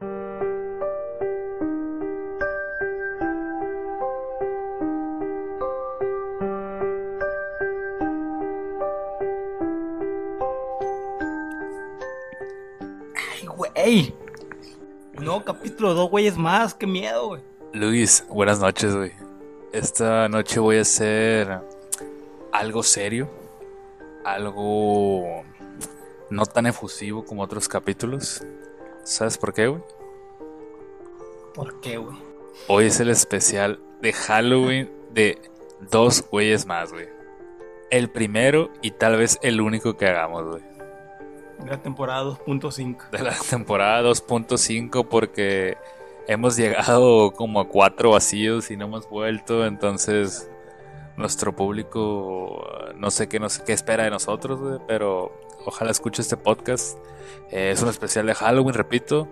Ay, güey. Nuevo capítulo, dos güeyes más, qué miedo, güey. Luis, buenas noches, güey. Esta noche voy a hacer algo serio, algo no tan efusivo como otros capítulos. ¿Sabes por qué, güey? ¿Por qué, güey? Hoy es el especial de Halloween de dos güeyes más, güey. El primero y tal vez el único que hagamos, güey. De la temporada 2.5. De la temporada 2.5 porque hemos llegado como a cuatro vacíos y no hemos vuelto, entonces nuestro público no sé qué, no sé qué espera de nosotros, güey, pero ojalá escuche este podcast. Eh, es un especial de Halloween, repito.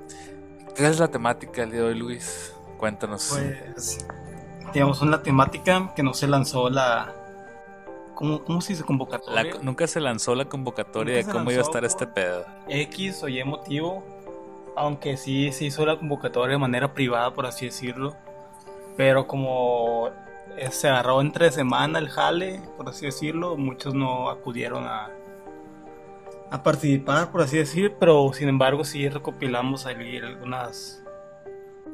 ¿Qué es la temática del día de hoy, Luis? Cuéntanos. Pues, digamos, una temática que no se lanzó la... ¿Cómo, cómo se dice convocatoria? La- nunca se lanzó la convocatoria de cómo iba a estar este pedo. X o Y motivo, aunque sí se hizo la convocatoria de manera privada, por así decirlo, pero como eh, se agarró entre semana el jale, por así decirlo, muchos no acudieron a, a participar, por así decir, pero sin embargo sí recopilamos ahí algunas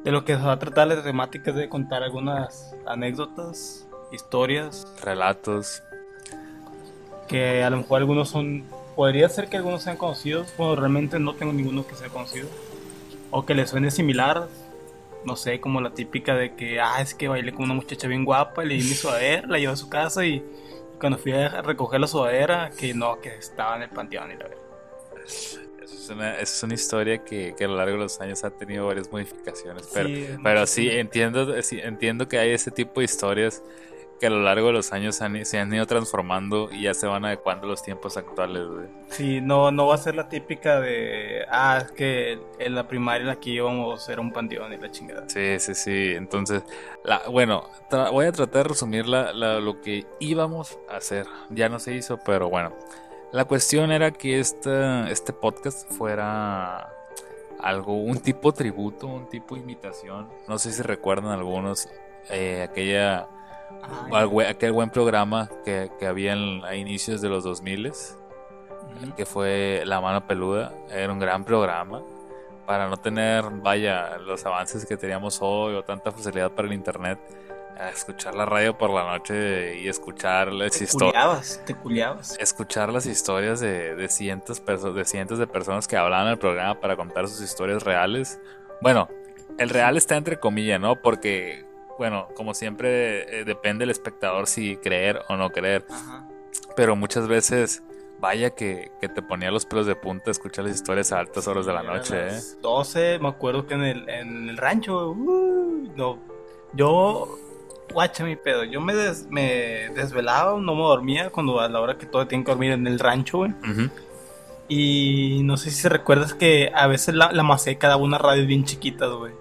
de lo que se va a tratar la temática es de contar algunas anécdotas, historias, Relatos. que a lo mejor algunos son, podría ser que algunos sean conocidos, bueno, realmente no tengo ninguno que sea conocido, o que le suene similar, no sé, como la típica de que, ah, es que bailé con una muchacha bien guapa, le di mi sudadera, la llevé a su casa y cuando fui a recoger la sudadera, que no, que estaba en el panteón y la verdad. Esa es una, es una historia que, que a lo largo de los años ha tenido varias modificaciones. Pero, Sí, pero sí, entiendo, sí, entiendo que hay ese tipo de historias que a lo largo de los años han- se han ido transformando y ya se van adecuando a los tiempos actuales. güey. Sí, no, no va a ser la típica de, ah, es que en la primaria aquí íbamos era un panteón y la chingada. Sí, sí, sí. Entonces, la, bueno, voy a tratar de resumir la- la- lo que íbamos a hacer. Ya no se hizo, pero bueno. La cuestión era que este, este podcast fuera algo, un tipo tributo, un tipo imitación. No sé si recuerdan algunos eh, aquella, Aquel buen programa que, que había en- a inicios de los 2000 ujú. que fue La Mano Peluda. Era un gran programa. Para no tener, vaya, los avances que teníamos hoy o tanta facilidad para el internet, escuchar la radio por la noche y escuchar las historias. te culiabas. Escuchar las historias de, de, cientos de cientos de personas que hablaban en el programa para contar sus historias reales. Bueno, el real está entre comillas, ¿no? Porque, bueno, como siempre, eh, depende del espectador si creer o no creer. Ajá. Pero muchas veces, vaya que, que te ponía los pelos de punta escuchar las historias a altas horas de la a noche, ¿eh? las 12, me acuerdo que en el, en el rancho, uh, no, yo, guacha mi pedo, yo me, des- me desvelaba, no me dormía cuando a la hora que todo tiene que dormir en el rancho, güey. Ujú. Y no sé si recuerdas que a veces la, la Maseca daba unas radios bien chiquitas, güey.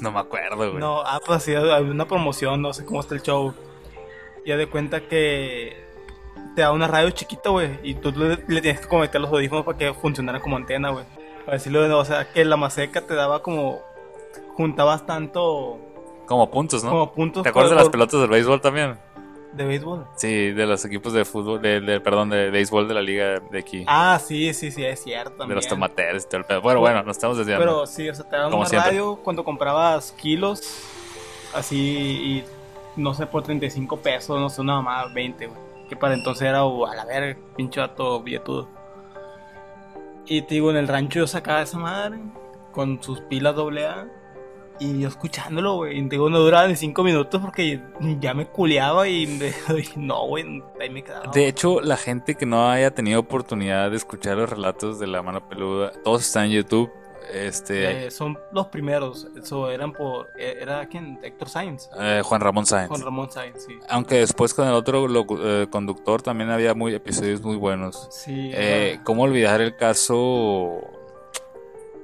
No me acuerdo, güey. No, ah, pues sí, había una promoción, no sé cómo está el show. Ya de cuenta que te da una radio chiquita, güey, y tú le, le tienes que conectar los audífonos para que funcionara como antena, güey. Para decirlo de nuevo, o sea, que la maseca te daba como. juntabas tanto. Como puntos, ¿no? como puntos ¿Te acuerdas de las pelotas del béisbol también? De béisbol. Sí, de los equipos de fútbol, de, de- perdón, de béisbol de la liga de aquí. Ah, sí, sí, sí, es cierto. de los tomateros y todo el pedo. Bueno, bueno, nos estamos desviando. Pero sí, o sea, te daban una siempre. radio cuando comprabas kilos, así, y no sé, por 35 pesos, no sé, una más 20, güey. Que para entonces era uh, a la verga, pinche vato billetudo. Y te digo, en el rancho yo sacaba esa madre con sus pilas AA y yo escuchándolo, güey. Digo, no duraba ni 5 minutos porque ya me culeaba y, me- y no, güey, ahí me quedaba. De hecho, la gente que no haya tenido oportunidad de escuchar los relatos de la mano peluda, todos están en YouTube. Este, Eh, son los primeros, eso eran por. eh, ¿Era quién? Héctor Sainz. eh, Juan Ramón Sáenz. Con Ramón Sainz, sí. Aunque después con el otro locu- eh, conductor también había muy episodios muy buenos. Sí. Eh. ¿Cómo olvidar el caso?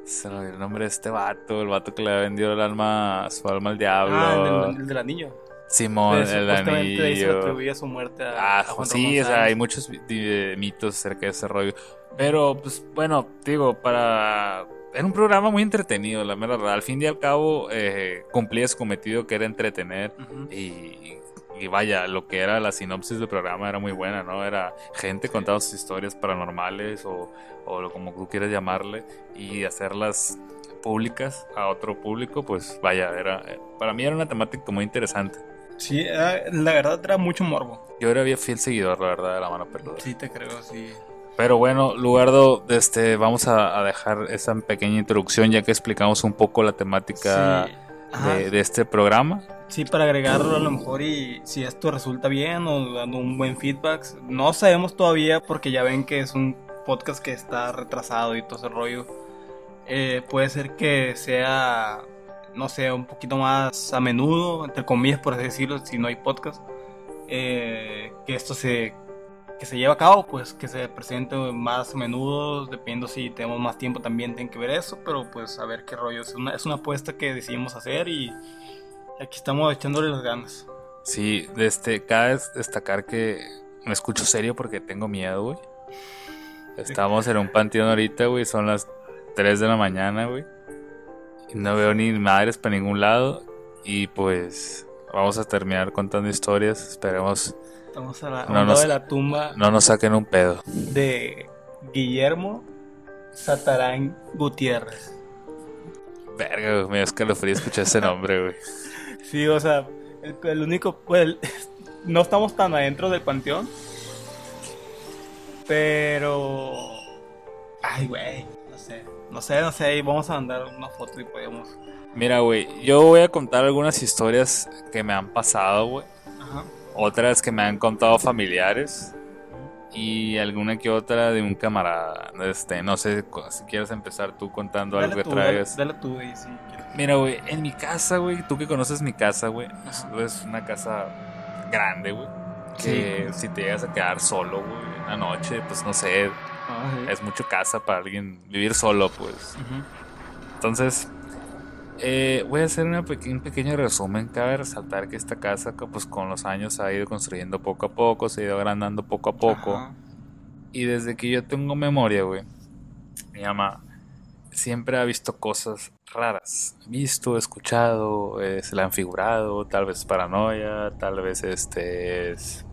Se me el nombre de este vato, el vato que le vendido el alma, su alma al diablo. Ah, el, el, el del anillo. Simón, Eh, el anillo. atribuía su muerte a, Ah, a Juan sí, o sea, hay muchos di- mitos acerca de ese rollo. Pero, pues, bueno, digo, para era un programa muy entretenido, la mera verdad. Al fin y al cabo, eh, cumplía su cometido que era entretener. Ujú. y, y vaya, lo que era la sinopsis del programa era muy buena, ¿no? Era gente contando sus historias paranormales o, o lo- como tú quieras llamarle y hacerlas públicas a otro público, pues vaya, era para mí era una temática muy interesante. Sí, era- la verdad era mucho morbo. Yo era bien fiel seguidor, la verdad, de la mano peluda. Sí, te creo, sí. Pero bueno, Lugardo, este, vamos a, a dejar esa pequeña introducción ya que explicamos un poco la temática Sí. De este programa. Sí, para agregarlo a lo mejor y si esto resulta bien o dando un buen feedback. No sabemos todavía porque ya ven que es un podcast que está retrasado y todo ese rollo. Eh, puede ser que sea, no sé, un poquito más a menudo, entre comillas por así decirlo, si no hay podcast. Eh, que esto se, que se lleve a cabo, pues que se presente más menudo, dependiendo si tenemos más tiempo también tienen que ver eso, pero pues a ver qué rollo. Es una, es una apuesta que decidimos hacer y aquí estamos echándole las ganas. Sí, este, cabe destacar que me escucho serio porque tengo miedo, güey. Estamos en un panteón ahorita, güey, son las 3 de la mañana, güey. No veo ni madres para ningún lado. Y pues vamos a terminar contando historias. Esperemos Estamos a la, No nos- de la tumba no nos saquen un pedo. de Guillermo Satarán Gutiérrez. Verga, güey, me escalofrío escuchar ese nombre, güey. Sí, o sea, el, el único, pues, el- no estamos tan adentro del panteón, pero, ay, güey, no sé, no sé, no sé, vamos a mandar una foto y podemos, Mira, güey, yo voy a contar algunas historias que me han pasado, güey. Otras que me han contado familiares. Y alguna que otra de un camarada. Este, no sé si quieres empezar tú contando algo dale que tú, dale, traigas. dale tú, y si. Mira, güey, en mi casa, güey, tú que conoces mi casa, güey, es, una casa grande, güey. Que si te llegas a quedar solo, güey, en la noche, pues no sé, es mucho casa para alguien vivir solo, pues. Entonces, eh, voy a hacer una peque- un pequeño resumen. Cabe resaltar que esta casa, pues con los años se ha ido construyendo poco a poco, se ha ido agrandando poco a poco. Ajá. Y desde que yo tengo memoria, güey, mi mamá siempre ha visto cosas raras. Visto, escuchado, eh, se la han figurado, tal vez paranoia, tal vez este es...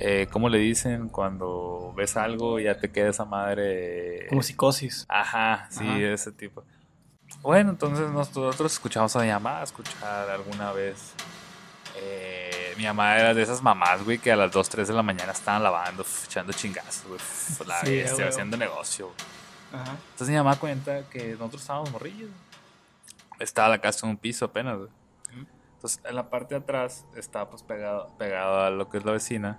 Eh, ¿Cómo le dicen? Cuando ves algo y ya te queda esa madre... Como psicosis. Ajá, sí, Ajá. de ese tipo. Bueno, entonces nosotros escuchamos a mi mamá escuchar alguna vez. eh, mi mamá era de esas mamás, güey, que a las 2, 3 de la mañana estaban lavando, echando chingazos, güey, la Sí, bestia, güey. haciendo negocio. Ajá. Entonces mi mamá cuenta que nosotros estábamos morrillos. Estaba la casa en un piso apenas, güey. Entonces en la parte de atrás estaba pues pegado, pegado a lo que es la vecina.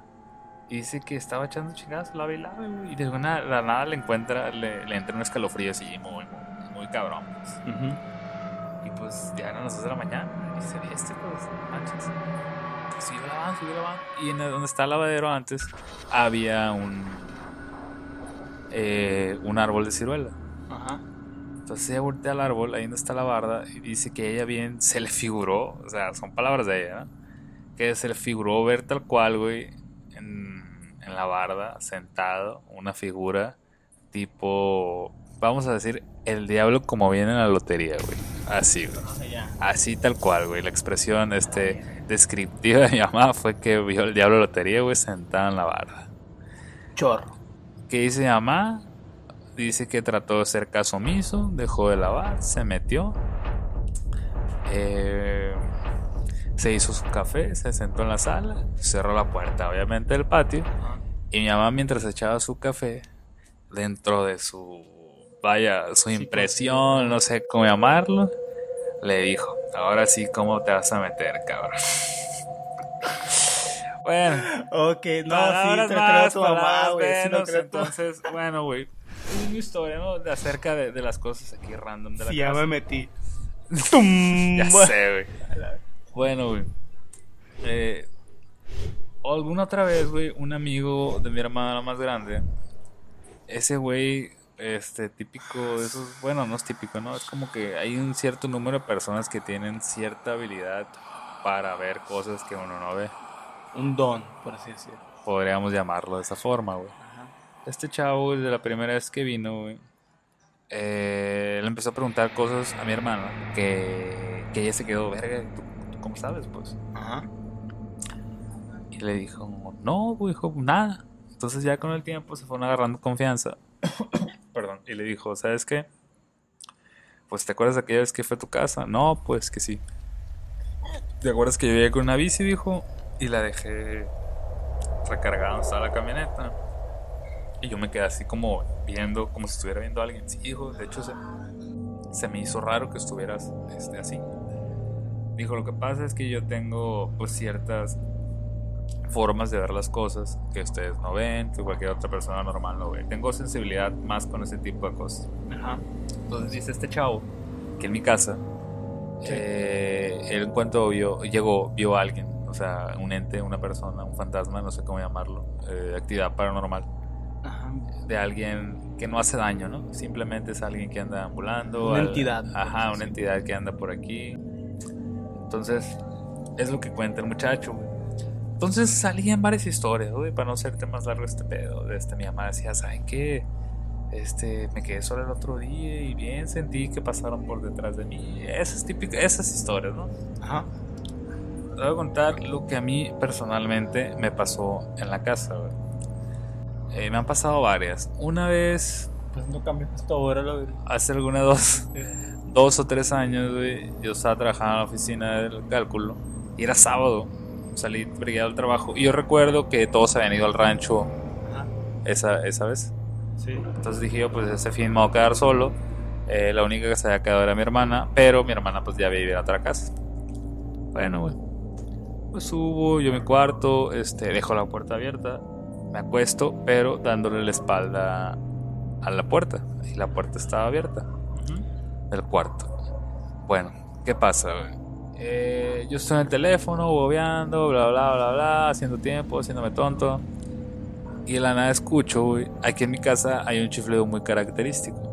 Y dice que estaba echando chingazos, lava y lava, güey. Y de alguna la nada le encuentra, le, le entra un escalofrío así, muy, muy, muy cabrón, pues. Ujú. Y pues ya eran las 2 de la mañana. Y se ve este, pues, no manches. Sigue lavando, sigue lavando. Y en donde está el lavadero antes, había un. eh, un árbol de ciruela. Ajá. Entonces ella voltea al árbol, ahí donde está la barda, y dice que ella bien se le figuró, o sea, son palabras de ella, ¿no? Que se le figuró ver tal cual, güey, en, en la barda, sentado, una figura tipo, vamos a decir, el diablo como viene en la lotería, güey. Así, güey. Ah. Así tal cual, güey. La expresión este, descriptiva de mi mamá fue que vio el diablo lotería, güey, sentado en la barda. Chorro. ¿Qué dice mi mamá? Dice que trató de hacer caso omiso, dejó de lavar, se metió. eh, se hizo su café, se sentó en la sala, cerró la puerta, obviamente, del patio. Y mi mamá, mientras echaba su café, dentro de su, vaya, su impresión, no sé cómo llamarlo, le dijo: Ahora sí, ¿cómo te vas a meter, cabrón? bueno, Ok, no, palabras sí, te lo creo más, a tu mamá, güey. Entonces, bueno, güey. Es mi historia, ¿no? De acerca de, de las cosas aquí random de la Sí, ya casa. me metí. ¡Tum! Ya sé, güey. Bueno, güey. Eh, alguna otra vez, güey, un amigo de mi hermana más grande, ese güey, este, típico de esos, bueno, no es típico, ¿no? Es como que hay un cierto número de personas que tienen cierta habilidad para ver cosas que uno no ve. Un don, por así decirlo. Podríamos llamarlo de esa forma, güey. Ajá. Este chavo, desde la primera vez que vino, güey, eh, le empezó a preguntar cosas a mi hermana que, que ella se quedó, verga, ¿tú, tú cómo sabes? Pues. Ajá. Y le dijo, no, dijo, nada. Entonces ya con el tiempo se fueron agarrando confianza. Perdón. Y le dijo, ¿sabes qué? Pues te acuerdas de aquella vez que fue a tu casa? No, pues que sí. ¿Te acuerdas que yo llegué con una bici, dijo? Y la dejé recargada donde estaba la camioneta. Y yo me quedé así como viendo, como si estuviera viendo a alguien. Sí, hijo, de hecho se, se me hizo raro que estuvieras este, así. Dijo, lo que pasa es que yo tengo pues ciertas formas de ver las cosas que ustedes no ven, que cualquier otra persona normal no ve. Tengo sensibilidad más con ese tipo de cosas. Ajá. Entonces dice este chavo que en mi casa, eh, él en cuanto vio, llegó, vio a alguien, o sea, un ente, una persona, un fantasma, no sé cómo llamarlo, eh, actividad paranormal, Ajá. de alguien que no hace daño, ¿no? Simplemente es alguien que anda ambulando. Una al- entidad. Ajá, una entidad que anda por aquí. Entonces, es lo que cuenta el muchacho, güey. Entonces salían varias historias, güey, para no hacerte más largo este pedo. Este, mi mamá decía, ¿saben qué? Este, me quedé sola el otro día y bien sentí que pasaron por detrás de mí. Esas típicas, esas historias, ¿no? Ajá. Te voy a contar lo que a mí personalmente me pasó en la casa, güey. Eh, me han pasado varias. Una vez, Pues no cambias esto ahora, verdad. hace alguna dos, dos o tres años, güey, yo estaba trabajando en la oficina del cálculo y era sábado. Salí brigado al trabajo y yo recuerdo que todos habían ido al rancho Ajá. esa, esa vez. Sí. Entonces dije yo, pues ese fin me voy a quedar solo. Eh, la única que se había quedado era mi hermana, pero mi hermana pues ya vivía en otra casa. Bueno, güey. Pues subo yo a mi cuarto, este, dejo la puerta abierta, me acuesto, pero dándole la espalda a la puerta. Y la puerta estaba abierta Ujú. del cuarto. Bueno, ¿qué pasa, güey? Eh, yo estoy en el teléfono, bobeando, bla, bla, bla, bla, haciendo tiempo, haciéndome tonto. Y de la nada escucho, güey, aquí en mi casa hay un chiflido muy característico.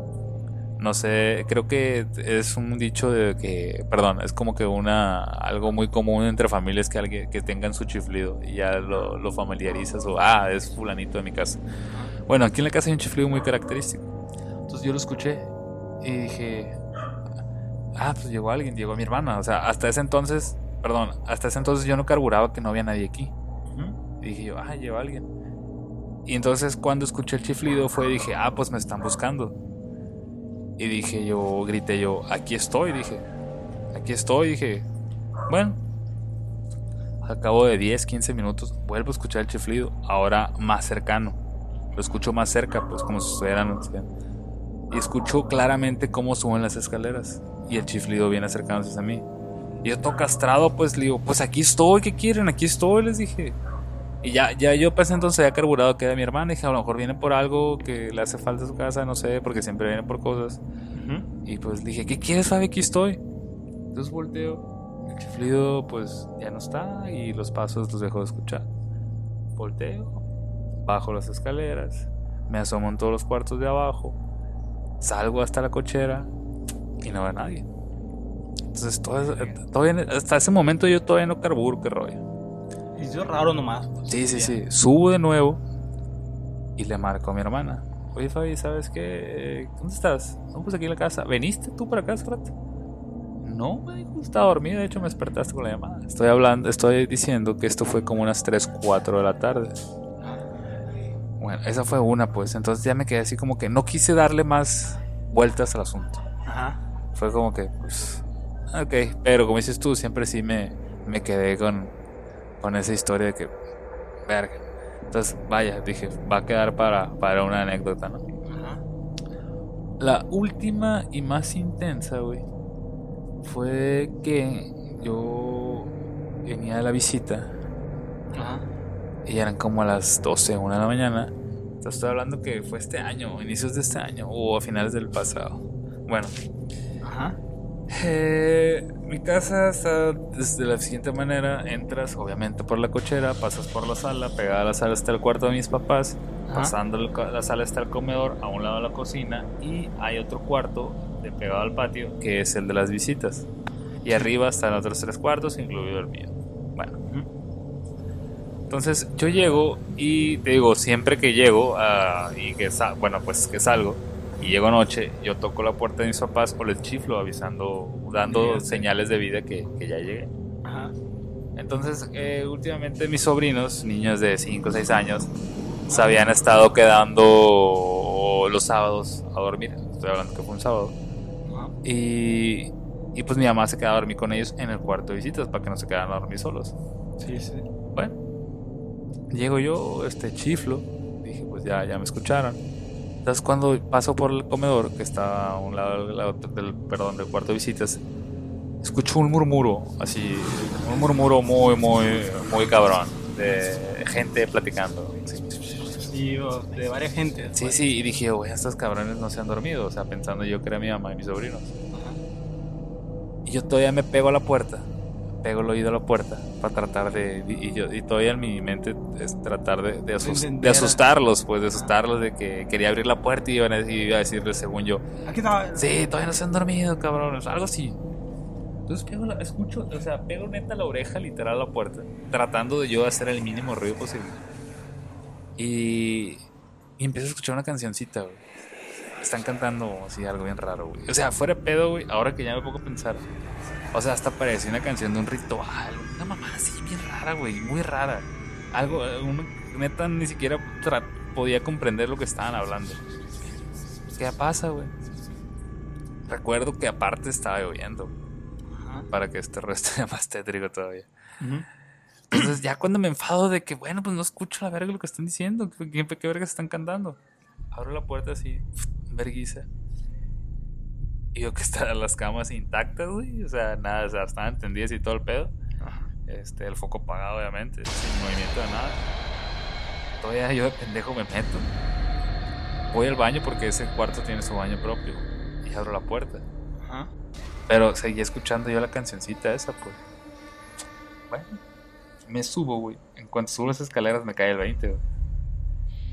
No sé, creo que es un dicho de que, perdón, es como que una algo muy común entre familias que alguien que tengan su chiflido y ya lo, lo familiarizas o ah, es fulanito de mi casa. Bueno, aquí en la casa hay un chiflido muy característico. Entonces yo lo escuché y dije, ah, pues llegó alguien, llegó mi hermana. O sea, hasta ese entonces, perdón, hasta ese entonces yo no carburaba que no había nadie aquí. Y dije yo, ah, llegó alguien. Y entonces cuando escuché el chiflido fue, dije, ah, pues me están buscando. Y dije yo, grité yo, aquí estoy, dije, aquí estoy, dije, bueno. Al cabo de 10, 15 minutos vuelvo a escuchar el chiflido, ahora más cercano. Lo escucho más cerca, pues como si estuvieran... Y escucho claramente cómo suben las escaleras. Y el chiflido viene acercándose a mí. Y yo todo castrado, pues le digo, pues aquí estoy, ¿qué quieren? Aquí estoy, les dije. Y ya, ya yo pensé entonces había carburado que era mi hermana. Dije, a lo mejor viene por algo que le hace falta a su casa, no sé, porque siempre viene por cosas. Y pues dije, ¿qué quieres, Fabi? Aquí estoy. Entonces volteo. El chiflido, pues ya no está. Y los pasos los dejo de escuchar. Volteo. Bajo las escaleras. Me asomo en todos los cuartos de abajo. Salgo hasta la cochera. Y no veo a nadie. Entonces, todo, todavía, hasta ese momento yo todavía no carburo, qué rollo. Y es raro nomás. pues. Sí, sí, sí. Subo de nuevo y le marco a mi hermana. Oye, Fabi, ¿sabes qué? ¿Dónde estás? No, pues aquí en la casa. ¿Veniste tú para acá hace rato? No, me estaba dormida. De hecho, me despertaste con la llamada. Estoy hablando, estoy diciendo que esto fue como unas 3, 4 de la tarde. Bueno, esa fue una, pues. Entonces ya me quedé así como que no quise darle más vueltas al asunto. Ajá. Fue como que, pues, ok. Pero como dices tú, siempre sí me, me quedé con, con esa historia de que, verga. Entonces, vaya, dije, va a quedar para, para una anécdota, ¿no? Ajá. La última y más intensa, güey, fue que yo venía de la visita Ajá. y eran como a las 12, 1 de la mañana. Entonces, estoy hablando que fue este año, inicios de este año o a finales del pasado. Bueno, Ajá. Eh, mi casa está de la siguiente manera: entras obviamente por la cochera, pasas por la sala, pegada a la sala está el cuarto de mis papás, Ajá. pasando la sala está el comedor, a un lado la cocina y hay otro cuarto de pegado al patio que es el de las visitas. Y arriba están otros tres cuartos, incluido el mío. Bueno, entonces yo llego y te digo, siempre que llego ah, y que bueno, pues que salgo, y llego noche, yo toco la puerta de mis papás o les chiflo avisando, dando señales de vida que, que ya llegué. Ajá. Entonces, eh, últimamente mis sobrinos, niños de 5 o 6 años, se habían estado quedando los sábados a dormir. Estoy hablando que fue un sábado. Ajá. Y, y pues mi mamá se quedaba a dormir con ellos en el cuarto de visitas para que no se quedaran a dormir solos. Sí, sí. Bueno, llego yo, este chiflo, dije pues ya, ya me escucharon. Entonces cuando paso por el comedor, que está a un lado del, del- perdón, del cuarto de visitas, escucho un murmuro, así, un murmuro muy, muy, muy cabrón, de gente platicando. Sí, de varias gentes. sí, sí, y dije, güey, estos cabrones no se han dormido, o sea, pensando yo que era mi mamá y mis sobrinos. Ajá. Y yo todavía me pego a la puerta, pego el oído a la puerta para tratar de. Y, yo, y todavía en mi mente es tratar de, de, asus- entender. de asustarlos, pues de asustarlos, de que quería abrir la puerta y iban a, iba a decirles, según yo, Aquí está. sí, todavía no se han dormido, cabrones, algo así. Entonces pego la, escucho, o sea, pego neta la oreja literal a la puerta, tratando de yo hacer el mínimo ruido posible. Y, y empiezo a escuchar una cancioncita, güey. Están cantando así algo bien raro, güey. O sea, fuera de pedo, güey, ahora que ya me pongo a pensar. O sea, hasta parecía una canción de un ritual. Una mamá así bien rara, güey, muy rara. Algo, eh, uno, neta, ni siquiera podía comprender lo que estaban hablando. ¿Qué pasa, güey? Recuerdo que aparte estaba lloviendo, Ajá. para que este resto sea más tétrico todavía. Entonces ya cuando me enfado de que, bueno, pues no escucho la verga lo que están diciendo, ¿qué, qué, qué verga se están cantando? Abro la puerta así, verguiza. Y veo que están las camas intactas, güey. O sea, nada, o sea, estaban tendidas y todo el pedo. Ajá. Este, el foco apagado, obviamente, sin movimiento de nada. Todavía yo de pendejo me meto. Voy al baño porque ese cuarto tiene su baño propio. Y abro la puerta. Ajá. Pero seguía escuchando yo la cancioncita esa, pues. Bueno, me subo, güey. En cuanto subo las escaleras me cae el 20, güey.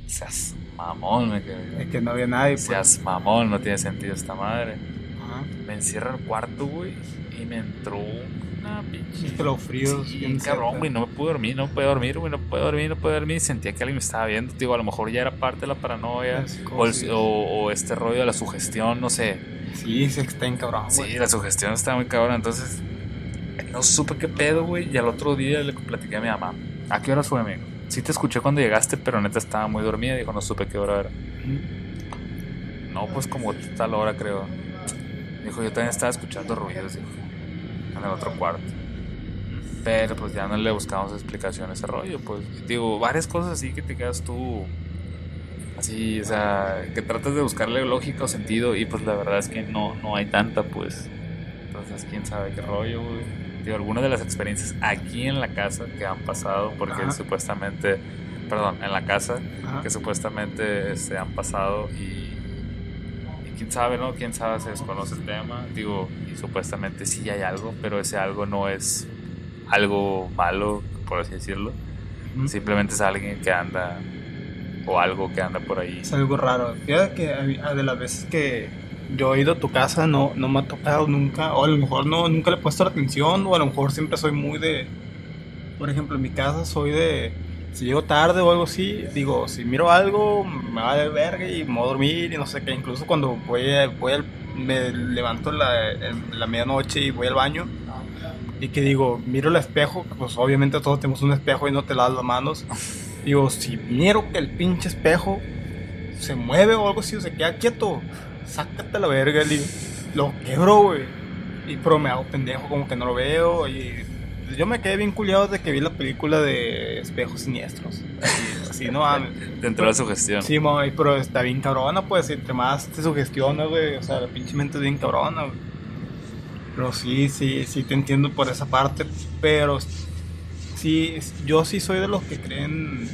Seas mamón, me quedé. Es que no había nadie. pues. Seas mamón, no tiene sentido esta madre. Ajá. Me encierro en el cuarto, güey. Y me entró una pinche. Escalofríos, Sí, cabrón, güey. No me pude dormir, no pude dormir, güey. No pude dormir, no pude dormir. Sentía que alguien me estaba viendo. Digo, a lo mejor ya era parte de la paranoia. O, el- o- o este rollo de la sugestión, no sé. Sí, sí, está en cabrón, güey. Sí, la sugestión está muy cabrón. Entonces, no supe qué pedo, güey. Y al otro día le platiqué a mi mamá. ¿A qué hora fue, amigo? Sí te escuché cuando llegaste, pero neta estaba muy dormida. Dijo, no supe qué hora era. No, pues como tal hora, creo. Dijo, yo también estaba escuchando ruidos, dijo. En el otro cuarto. Pero pues ya no le buscamos explicación a ese rollo. Pues digo, varias cosas así que te quedas tú. Así, o sea, que tratas de buscarle lógica o sentido. Y pues la verdad es que no, no hay tanta, pues. Entonces, quién sabe qué rollo, güey. Digo, algunas de las experiencias aquí en la casa que han pasado, porque Ajá. supuestamente, perdón, en la casa, Ajá. que supuestamente se han pasado y, y quién sabe, ¿no? Quién sabe, se desconoce el tema. Digo, y supuestamente sí hay algo, pero ese algo no es algo malo, por así decirlo. Ujú. Simplemente es alguien que anda o algo que anda por ahí. Es algo raro. Fíjate que de las veces que yo he ido a tu casa no, no me ha tocado nunca, o a lo mejor no, nunca le he puesto la atención, o a lo mejor siempre soy muy de, por ejemplo, en mi casa soy de, si llego tarde o algo así, digo, si miro algo, me va de verga y me voy a dormir y no sé qué, incluso cuando voy, voy al- me levanto la, en la medianoche y voy al baño. Y que digo, miro el espejo, pues obviamente todos tenemos un espejo y no te lavas las manos. Digo, si miro que el pinche espejo se mueve o algo así o se queda quieto, sácate la verga, digo, lo quebro, güey. Y pero me hago pendejo como que no lo veo y yo me quedé bien culiado de que vi la película de espejos siniestros. Así, así, no mames. Dentro de la sugestión. Sí, mami, pero está bien cabrona, pues, entre más te sugestiona, güey, o sea, la pinche mente es bien cabrona, güey. Pero sí, sí, sí te entiendo por esa parte, pero sí, yo sí soy de los que creen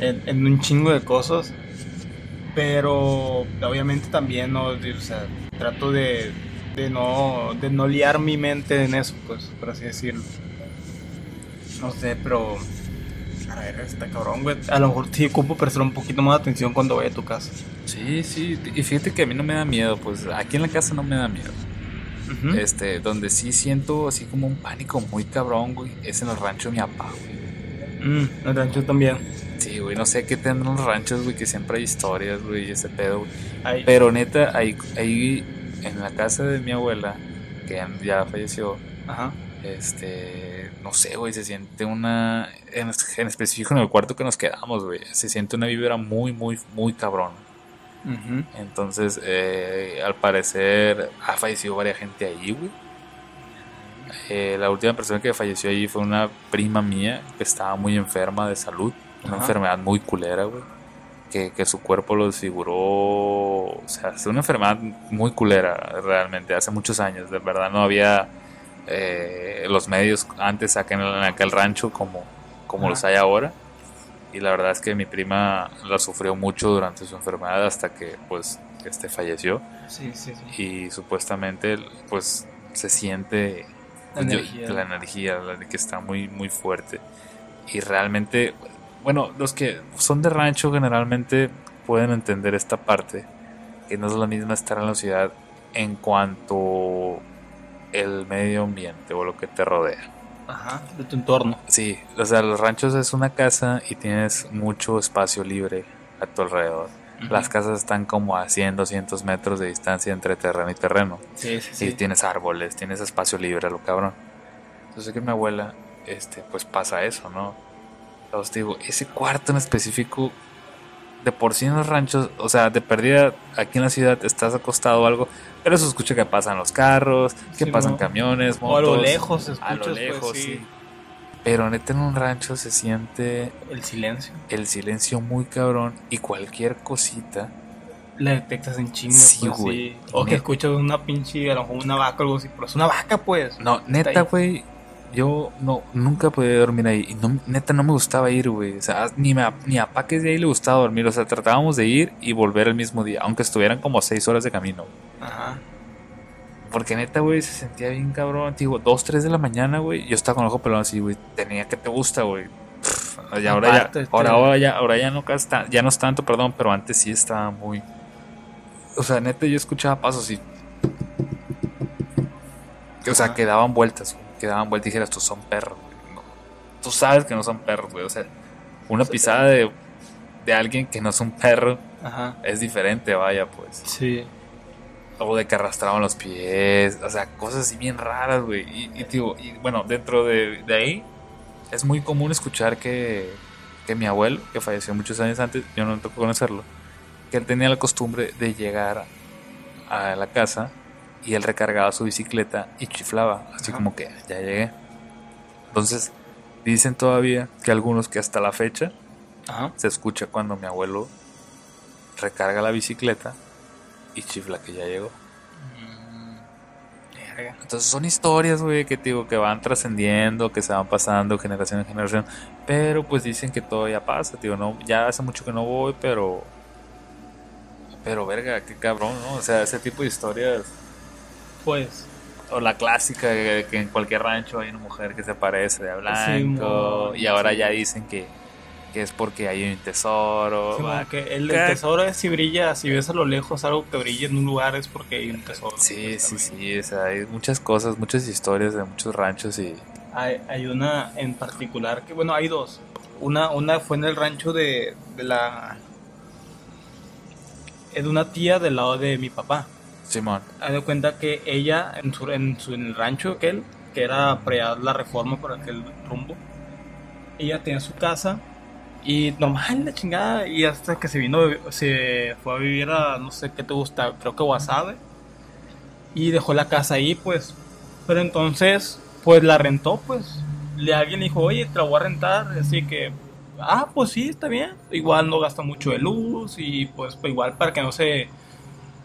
en, en un chingo de cosas, pero obviamente también, ¿no? O sea, trato de, de no, de no liar mi mente en eso, pues, por así decirlo. No sé, pero... A ver, está cabrón, güey. A lo mejor sí ocupo prestar un poquito más de atención cuando vaya a tu casa. Sí, sí. Y fíjate que a mí no me da miedo, pues aquí en la casa no me da miedo. Ujú. Este, donde sí siento así como un pánico muy cabrón, güey, es en el rancho de mi papá, güey. Mm, el rancho también. Sí, güey, no sé qué tendrán los ranchos, güey, que siempre hay historias, güey, y ese pedo, güey. Pero neta, ahí, ahí en la casa de mi abuela, que ya- falleció, Ajá. este, no sé, güey, se siente una, en, en específico en el cuarto que nos quedamos, güey, se siente una vibra muy, muy, muy cabrón. Ujú. Entonces, eh, al parecer, ha fallecido varias gente ahí, güey. Eh, la última persona que falleció ahí fue una prima mía que estaba muy enferma de salud, una Ajá. enfermedad muy culera, güey. Que, que su cuerpo lo desfiguró, o sea, es una enfermedad muy culera realmente, hace muchos años, de verdad no había eh, los medios antes acá en, el- en aquel rancho como, como Ajá. los hay ahora. Y la verdad es que mi prima la sufrió mucho durante su enfermedad hasta que pues este falleció Sí, sí, sí. y supuestamente pues se siente La pues, yo- energía. la energía la de que está muy muy fuerte y realmente bueno los que son de rancho generalmente pueden entender esta parte que no es la misma estar en la ciudad en cuanto el medio ambiente o lo que te rodea Ajá. De tu entorno. Sí, o sea, los ranchos es una casa y tienes mucho espacio libre a tu alrededor. Las casas están como a 100, 200 metros de distancia entre terreno y terreno. Sí, sí, sí. Y tienes árboles, tienes espacio libre, lo cabrón. Entonces que mi abuela, este, pues pasa eso, ¿no? Entonces te digo, ese cuarto en específico, de por sí en los ranchos, o sea, de perdida aquí en la ciudad estás acostado o algo, pero se escucha que pasan los carros, que Sí, pasan ¿no? camiones, O a lo motos, lejos escuchas, a lo pues, lejos, sí. sí. Pero neta en un rancho se siente El silencio. el silencio muy cabrón y cualquier cosita. La detectas en chinga, Sí, pues, güey. sí. O que escuchas una pinche, a lo mejor una vaca o algo así. Pero es una vaca, pues. No, neta, güey, yo no nunca podía dormir ahí y no, neta no me gustaba ir, güey. O sea, ni, me, ni a Paques de ahí le gustaba dormir. O sea, tratábamos de ir y volver el mismo día, aunque estuvieran como seis horas de camino. Ajá. Porque neta, güey, se sentía bien cabrón. Digo, dos, tres de la mañana, güey. Yo estaba con el ojo pelón así, güey. Tenía que te gusta, güey. Pff, Y ahora ya, Aparte, este- ahora, ahora ya, ahora ya no casta- ya no es tanto, perdón, pero antes sí estaba muy. O sea, neta, yo escuchaba pasos y. O sea, Ajá. que daban vueltas, güey, que daban vueltas y dijeras, estos son perros, güey. No. Tú sabes que no son perros, güey. O sea, una pisada de, de alguien que no es un perro Ajá. es diferente, vaya, pues. Sí. O de que arrastraban los pies, o sea, cosas así bien raras, güey. Y, y, digo, y, bueno, dentro de, de ahí es muy común escuchar que, que mi abuelo, que falleció muchos años antes, yo no me tocó conocerlo, que él tenía la costumbre de llegar a la casa y él recargaba su bicicleta y chiflaba, así Ajá. como que ya llegué. Entonces, dicen todavía que algunos que hasta la fecha Ajá. se escucha cuando mi abuelo recarga la bicicleta y chifla que ya llegó. Mm. Entonces son historias, güey, que te digo que van trascendiendo, que se van pasando generación en generación, pero pues dicen que todavía pasa, tío, no, ya hace mucho que no voy, pero pero verga, qué cabrón, ¿no? O sea, ese tipo de historias Pues. o la clásica de que en cualquier rancho hay una mujer que se parece de blanco y ahora sí. ya dicen que, que es porque hay un tesoro. sí, que el, el tesoro es si brilla, si ves a lo lejos algo que brilla en un lugar es porque hay un tesoro. Sí, sí, sí, o sea, hay muchas cosas, muchas historias de muchos ranchos y Hay, hay una en particular que, bueno, hay dos. Una, una fue en el rancho de, de la. Es de una tía del lado de mi papá. Simón. Haz de cuenta que ella, en, su, en, su, en el rancho aquel, que era para la reforma por aquel rumbo, ella tenía su casa y normal la chingada. Y hasta que se vino, se fue a vivir a no sé qué te gusta, creo que Guasave. Y dejó la casa ahí, pues. Pero entonces, pues la rentó, pues. Le alguien dijo, oye, te la voy a rentar. Así que, ah, pues sí, está bien. Igual no gasta mucho de luz y pues, pues igual para que no se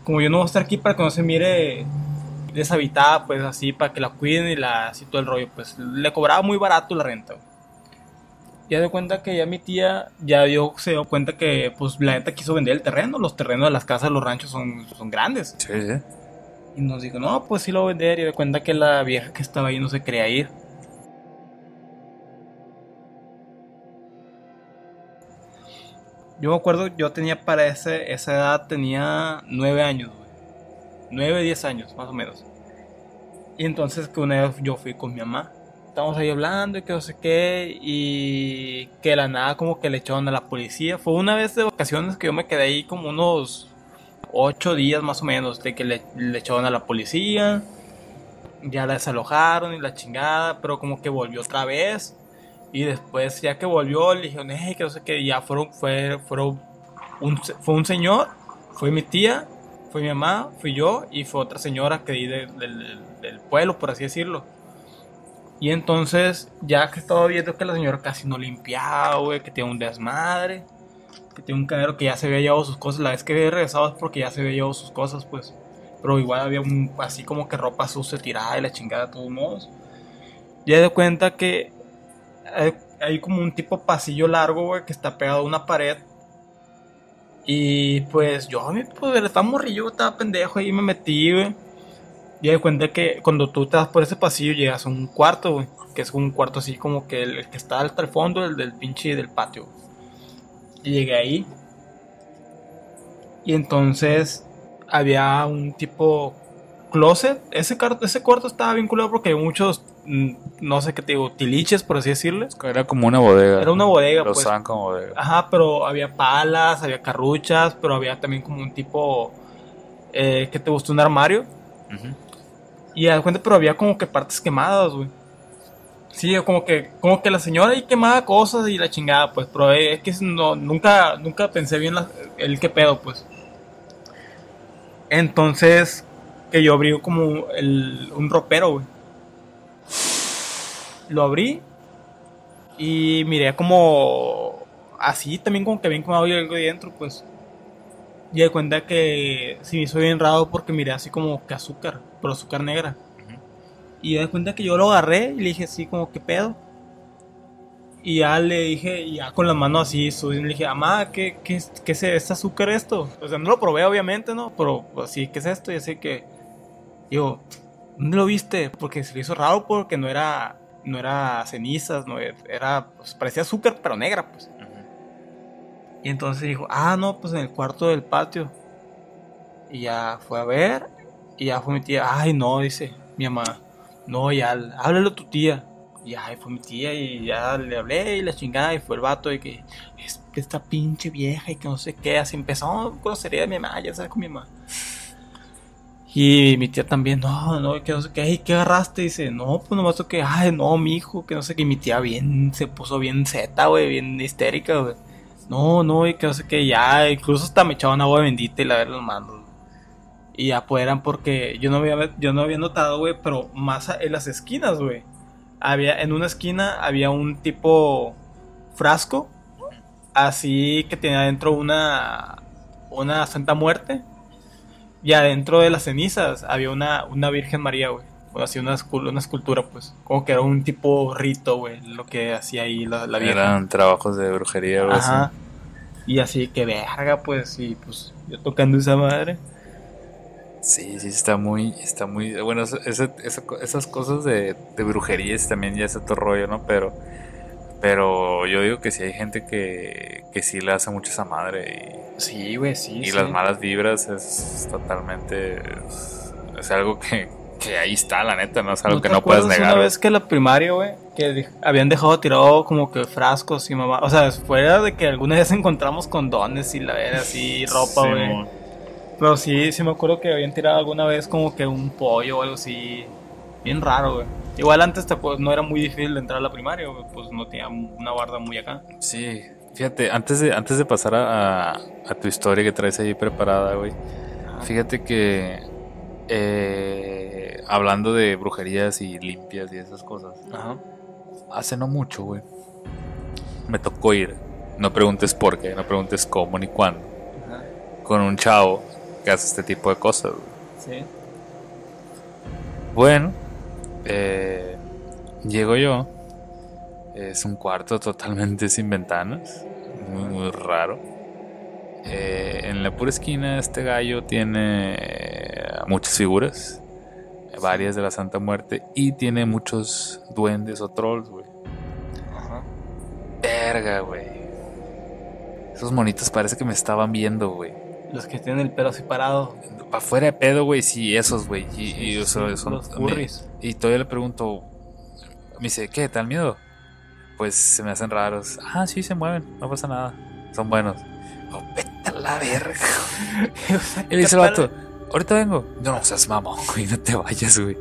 como yo no voy a estar aquí para que no se mire deshabitada, pues así, para que la cuiden y la así todo el rollo, pues le cobraba muy barato la renta. güey. Ya de cuenta que ya mi tía ya dio, se dio cuenta que pues la neta quiso vender el terreno, los terrenos de las casas, los ranchos son, son grandes. Sí, sí. Y nos dijo, no, pues sí lo voy a vender y de cuenta que la vieja que estaba ahí no se quería ir. Yo me acuerdo, yo tenía para ese, esa edad, tenía nueve años, güey. Nueve, diez años, más o menos. Y entonces que una vez yo fui con mi mamá. estábamos ahí hablando y que no sé qué, y que la nada como que le echaron a la policía. Fue una vez de vacaciones que yo me quedé ahí como unos ocho días más o menos, de que le, le echaron a la policía, ya la desalojaron y la chingada, pero como que volvió otra vez. Y después, ya que volvió, le dijeron, hey, que no sé qué, ya fueron, fue, fueron un, fue un señor, fue mi tía, fue mi mamá, fui yo y fue otra señora que di de- del- pueblo, por así decirlo. Y entonces, ya que estaba viendo que la señora casi no limpiaba, güey, que tiene un desmadre, que tiene un cadero que ya se había llevado sus cosas. La vez que había regresado es porque ya se había llevado sus cosas, pues. Pero igual había un, así como que ropa sucia tirada y la chingada de todos modos. Ya de cuenta que hay, como un tipo pasillo largo, güey, que está pegado a una pared. Y pues yo, mi, pues, estaba morrillo, estaba pendejo y me metí, güey. Y de cuenta que cuando tú te por ese pasillo llegas a un cuarto. Que es un cuarto así como que el, que está hasta el fondo, el del pinche del patio. Y llegué ahí. Y entonces había un tipo closet. Ese, ese cuarto estaba vinculado porque muchos, no sé qué te digo, tiliches, por así decirle. Era como una bodega. Era una bodega, Lo pues. usaban como bodega. Ajá, pero había palas, había carruchas, pero había también como un tipo eh, que te gustó un armario. Ujú. Y a cuenta, pero había como que partes quemadas, güey. Sí, como que, como que la señora ahí quemaba cosas y la chingada, pues, pero es que no, nunca, nunca pensé bien la- el qué pedo, pues. Entonces, que yo abrí como el, un ropero, güey. Lo abrí y miré como así también como que bien quemado y algo ahí dentro, pues. Y de cuenta que sí me hizo bien raro porque miré así como que azúcar, pero azúcar negra. Y de cuenta que yo lo agarré y le dije así como que pedo. Y ya le dije, y ya con la mano así, subí, le dije, mamá, ¿qué, qué, es- qué es este azúcar esto? O sea, no lo probé obviamente, ¿no? Pero así, ¿qué es esto? Y así que, digo, ¿dónde lo viste? Porque se le hizo raro porque no era, no era cenizas, no era, pues, parecía azúcar, pero negra, pues. Ujú. Y entonces dijo, ah, no, pues en el cuarto del patio. Y ya fue a ver. Y ya fue mi tía, ay, no, dice mi mamá. No, ya, háblale a tu tía. Y ya fue mi tía y ya le hablé y la chingada. Y fue el vato y que es que esta pinche vieja y que no sé qué. Así empezó grosería de mi mamá, ya sabes con mi mamá. Y mi tía también, no, no, que no sé qué, "Ey, ¿qué agarraste? Dice, no, pues nomás que, ay, no, mi hijo, que no sé qué. Y mi tía bien, se puso bien zeta, güey, bien histérica, güey. No, no, y que no sé qué, ya, incluso hasta me echaban agua bendita y la ver las manos. Y ya pues porque yo no había, yo no había notado, güey, pero más en las esquinas, güey. Había, en una esquina había un tipo frasco, así que tenía adentro una, una Santa Muerte. Y adentro de las cenizas había una, una Virgen María, güey. O así una, una escultura, pues. Como que era un tipo rito, güey, lo que hacía ahí la, la Virgen. Eran trabajos de brujería o Ajá. así. Y así que verga, pues, y pues yo tocando esa madre. Sí, sí, está muy, está muy, bueno, eso- esas cosas de, de brujerías también ya es otro rollo, ¿no? Pero, pero yo digo que sí hay gente que, que sí le hace mucho esa madre Sí, güey, sí. y, y las malas vibras es totalmente, es, es algo que, que ahí está, la neta, ¿no? Es algo que te no puedes negar. Una vez que la primaria, güey, que de- habían dejado tirado como que frascos y mamá. O sea, fuera de que alguna vez encontramos condones y la vera así, ropa, Sí, güey. mo- Pero sí, sí me acuerdo que habían tirado alguna vez como que un pollo o algo así. Bien raro, güey. Igual antes te acuerdas, no era muy difícil de entrar a la primaria, pues no tenía una barda muy acá. Sí, fíjate, antes de, antes de pasar a, a- a tu historia que traes ahí preparada, güey, fíjate que eh, hablando de brujerías y limpias y esas cosas, Ajá. hace no mucho, güey, me tocó ir, no preguntes por qué, no preguntes cómo ni cuándo, Ajá. con un chavo que hace este tipo de cosas, güey. Sí. Bueno, eh, llego yo. Es un cuarto totalmente sin ventanas. Muy, muy raro. Eh, en la pura esquina este gallo tiene eh, muchas figuras. Varias de la Santa Muerte. Y tiene muchos duendes o trolls, güey. Ajá. Verga, güey. Esos monitos parece que me estaban viendo, güey. Los que tienen el pelo separado. Afuera de pedo, güey, sí, esos, güey. Y, y, o sea, Sí, son- los me- furries. y todavía le pregunto, Me dice, ¿qué? ¿Te dan miedo? Pues se me hacen raros. Ah, sí, se mueven, no pasa nada. Son buenos. Oh, vete a la verga. y le dice el vato, ahorita vengo. No, no seas mamón, güey, no te vayas, güey.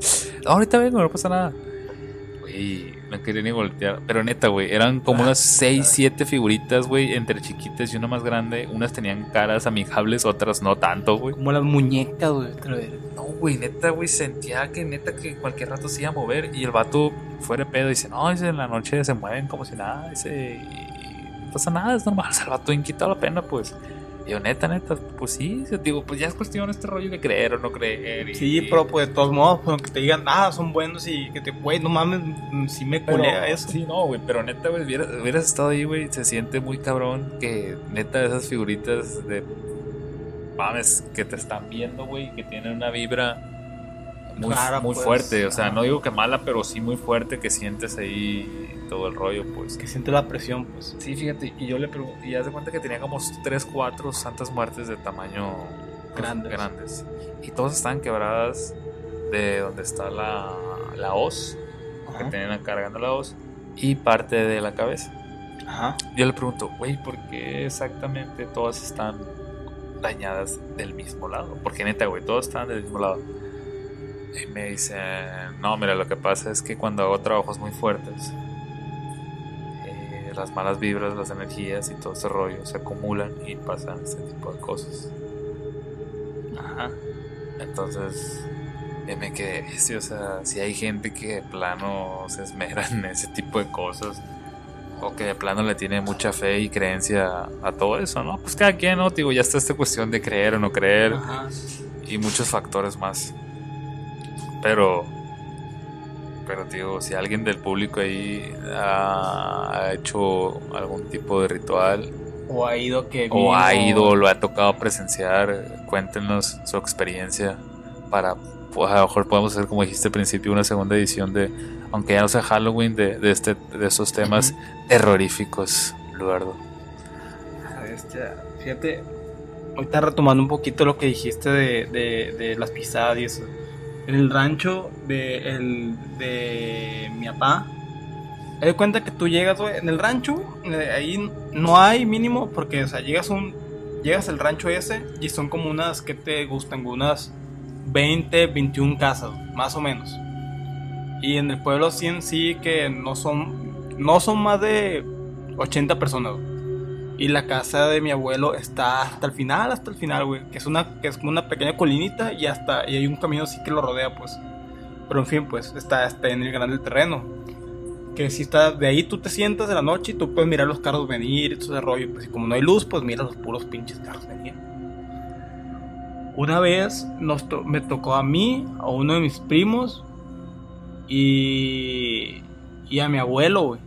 ahorita vengo, no pasa nada. Güey, no quería ni voltear. Pero neta, güey, eran como unas 6, 7 figuritas, güey, entre chiquitas y una más grande. Unas tenían caras amigables, otras no tanto, güey. Como las muñecas, güey. No, güey, neta, güey, sentía que neta que cualquier rato se iba a mover. Y el vato fuera de pedo dice, no, dice, en la noche se mueven como si nada, dice, y no pasa nada, es normal. O sea, el vato inquita la pena, pues. Yo, neta, neta, pues sí, digo, pues ya es cuestión este rollo de creer o no creer. sí, pero pues de todos modos, pues que te digan, ah, son buenos y que te, güey, no mames, sí me culea eso. Sí, no, güey, pero neta, güey, hubieras, estado ahí, güey, se siente muy cabrón que neta esas figuritas de, mames, que te están viendo, güey, que tienen una vibra muy, muy pues, fuerte, o sea, no digo que mala, pero sí muy fuerte que sientes ahí todo el rollo, pues. Que siente la presión, pues. Sí, fíjate, y yo le pregunté, y haz de cuenta que tenía como 3, 4 santas muertes de tamaño pues, grandes. grandes. Y todas están quebradas de donde está la, la hoz, que tenían cargando la hoz, y parte de la cabeza. Ajá. Yo le pregunto, güey, ¿por qué exactamente todas están dañadas del mismo lado? Porque neta, güey, todas están del mismo lado. Y me dice, no, mira, lo que pasa es que cuando hago trabajos muy fuertes, las malas vibras, las energías y todo ese rollo se acumulan y pasan ese tipo de cosas. Ajá. Entonces, me quedé, o sea, si hay gente que de plano se esmera en ese tipo de cosas, o que de plano le tiene mucha fe y creencia a todo eso, ¿no? Pues cada quien, ¿no? Digo, ya está esta cuestión de creer o no creer y muchos factores más. Pero pero, tío, si alguien del público ahí ha, hecho algún tipo de ritual. O ha ido que. O ha ido, o lo ha tocado presenciar, cuéntenos su experiencia para. Pues a lo mejor podemos hacer, como dijiste al principio, una segunda edición de. Aunque ya no sea Halloween, de, de, este, de estos temas terroríficos, Luardo. Fíjate, ahorita retomando un poquito lo que dijiste de, de, de las pisadas y eso en el rancho de, el, de mi papá. Te cuenta que tú llegas, en el rancho, eh, ahí no hay mínimo, porque, o sea, llegas un, llegas al rancho ese y son como unas, que te gustan? Unas 20, 21 casas, más o menos. Y en el pueblo sí en sí que no son, no son más de 80 personas. Y la casa de mi abuelo está hasta el final, hasta el final, güey. Que es una, que es como una pequeña colinita y hasta, y hay un camino así que lo rodea, pues. Pero en fin, pues, está, está en el grande terreno. Que si está, de ahí tú te sientas de la noche y tú puedes mirar los carros venir y todo ese rollo. Pues y como no hay luz, pues mira los puros pinches carros venir. Una vez nos me tocó a mí, a uno de mis primos y, y a mi abuelo, güey.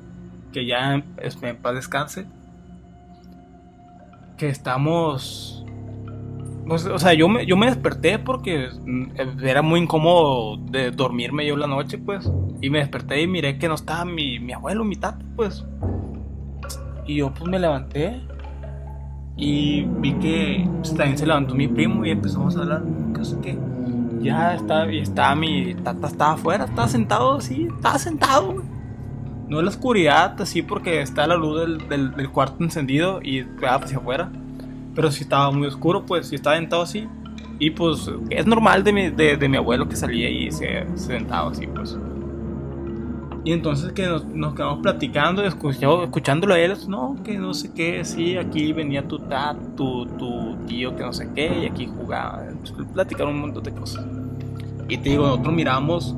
Que ya en paz descanse que estamos... o sea, yo me, yo me desperté porque era muy incómodo de dormirme yo la noche, pues. Y me desperté y miré que no estaba mi, mi abuelo, mi tata, pues. Y yo pues me levanté y vi que también se levantó mi primo y empezamos a hablar, qué sé qué. Ya estaba, y mi tata, estaba afuera, estaba sentado así, estaba sentado, no en la oscuridad, así porque está la luz del, del, cuarto encendido y pegaba hacia afuera. Pero si estaba muy oscuro, pues si estaba sentado así. Y pues es normal de mi, de, mi abuelo que salía y se, sentaba así, pues. Y entonces que nos, nos quedamos platicando, escuchándolo a él, no, que no sé qué, sí, aquí venía tu, tu, tu tío que no sé qué, y aquí jugaba, platicaron un montón de cosas. Y te digo, nosotros miramos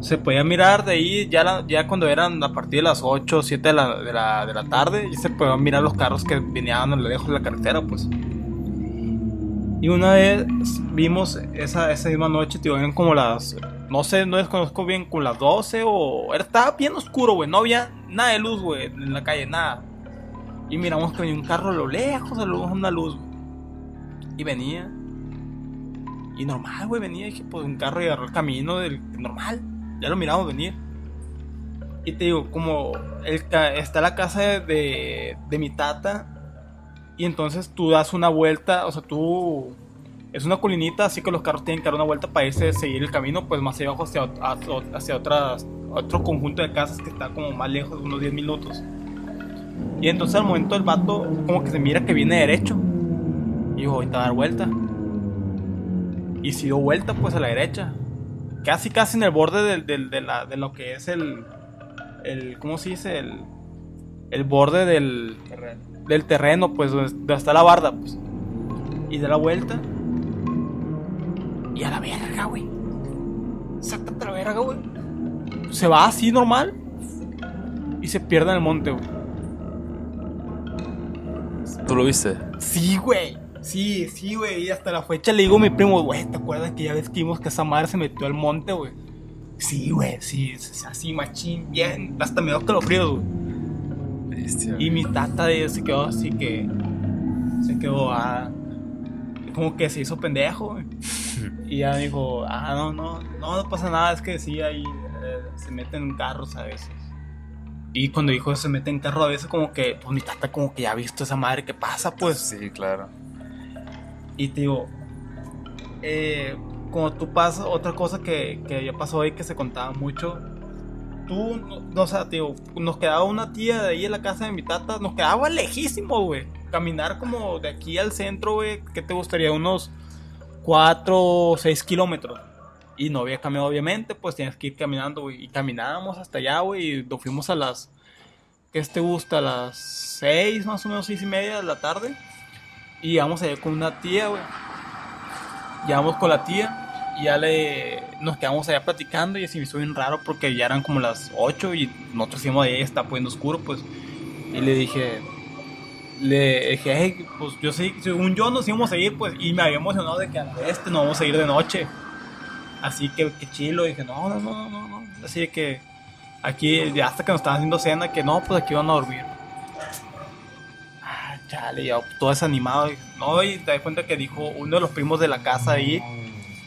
se podía mirar de ahí, ya, ya cuando eran a partir de las 8 o 7 de la, de, la, de la tarde, ya se podían mirar los carros que venían a lo lejos de la carretera, pues. Y una vez vimos esa, esa misma noche, tío, eran como las, no sé, no desconozco bien, con las 12 o... estaba bien oscuro, güey, no había nada de luz, güey, en la calle, nada. Y miramos que venía un carro a lo lejos, a una luz. Y venía. Y normal, güey, venía, dije, pues un carro y agarró el camino del normal ya lo miramos venir. Y te digo, como está la casa de, de mi tata, y entonces tú das una vuelta, o sea, tú... Es una colinita, así que los carros tienen que dar una vuelta para irse, seguir el camino, pues más abajo hacia, hacia otras, otro conjunto de casas que está como más lejos, unos 10 minutos. Y entonces al momento el vato como que se mira que viene derecho. Y dijo, ahorita a dar vuelta. Y si dio vuelta pues a la derecha. Casi casi en el borde del- del- de, la- de lo que es el, el... ¿Cómo se dice? El, el borde del, del terreno, pues donde, donde está la barda, pues. Y da la vuelta. Y a la verga, güey. Sácate a la verga, güey. Se va así normal. Y se pierde en el monte, güey. ¿Tú lo viste? Sí, güey. Sí, sí, güey. Y hasta la fecha le digo a mi primo, güey, ¿te acuerdas que ya ves que vimos que esa madre se metió al monte, güey? Sí, güey, sí, es- así, machín, bien. Hasta me dio escalofríos, güey. Bestia. Y mi tata de- se quedó así que. Se quedó, ah. Como que se hizo pendejo, güey. Y ya dijo, ah, no, no, no, no pasa nada, es que sí, ahí eh, se meten carros a veces. Y cuando dijo se meten carros a veces, como que, pues mi tata como que ya ha visto esa madre que pasa, pues. Sí, claro. Y te digo, eh, cuando tú pasas, otra cosa que, que ya pasó hoy que se contaba mucho, tú, no, o sea, nos quedaba una tía de ahí en la casa de mi tata, nos quedaba lejísimo, güey. Caminar como de aquí al centro, güey, ¿qué te gustaría? Unos 4 o 6 kilómetros. Y no había camión, obviamente, pues tienes que ir caminando, güey. Y caminábamos hasta allá, güey, y nos fuimos a las, ¿qué te gusta? A las 6, más o menos, 6 y media de la tarde. Y íbamos allá con una tía, güey. Llegamos con la tía y ya le nos quedamos allá platicando y así me hizo bien raro porque ya eran como las 8 y nosotros íbamos de ahí, está poniendo oscuro, pues. Y le dije, le dije, "Hey, pues yo sé, según yo nos íbamos a ir, pues, y me había emocionado de que a este nos vamos a ir de noche. Así que, que chilo, dije, no, no, no, no, no. Así que aquí, hasta que nos estaban haciendo cena, que no, pues aquí van a dormir. Chale, ya todo desanimado. No, y te das cuenta que dijo uno de los primos de la casa ahí,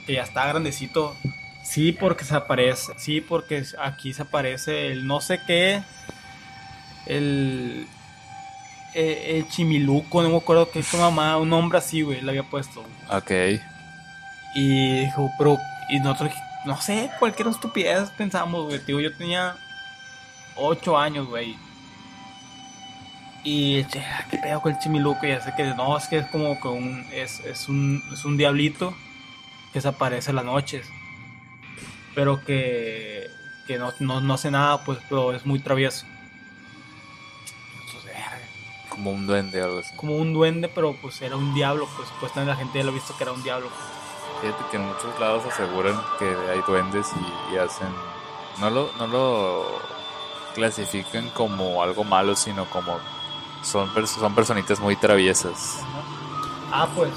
que ya está grandecito. Sí, porque se aparece. Sí, porque aquí se aparece el no sé qué. El. eh, El, chimiluco, no me acuerdo qué es tu mamá, un nombre así, güey, le había puesto. Ok. Y dijo, pero. Y nosotros, no sé, cualquier estupidez pensamos, güey. Digo, yo tenía 8 años, güey. Y, che, ah, qué pedo con el chimiluco. Ya sé que no, es que es como que un. Es, es, un, es un diablito que se aparece en las noches. Pero que. Que no, no, no hace nada, pues, pero es muy travieso. Entonces, Como un duende o algo así. como un duende, pero pues era un diablo, pues supuestamente la gente ya lo ha visto que era un diablo. Fíjate que en muchos lados aseguran que hay duendes y, y hacen. No lo, no lo clasifican como algo malo, sino como. Son, son personitas muy traviesas. Ah, pues,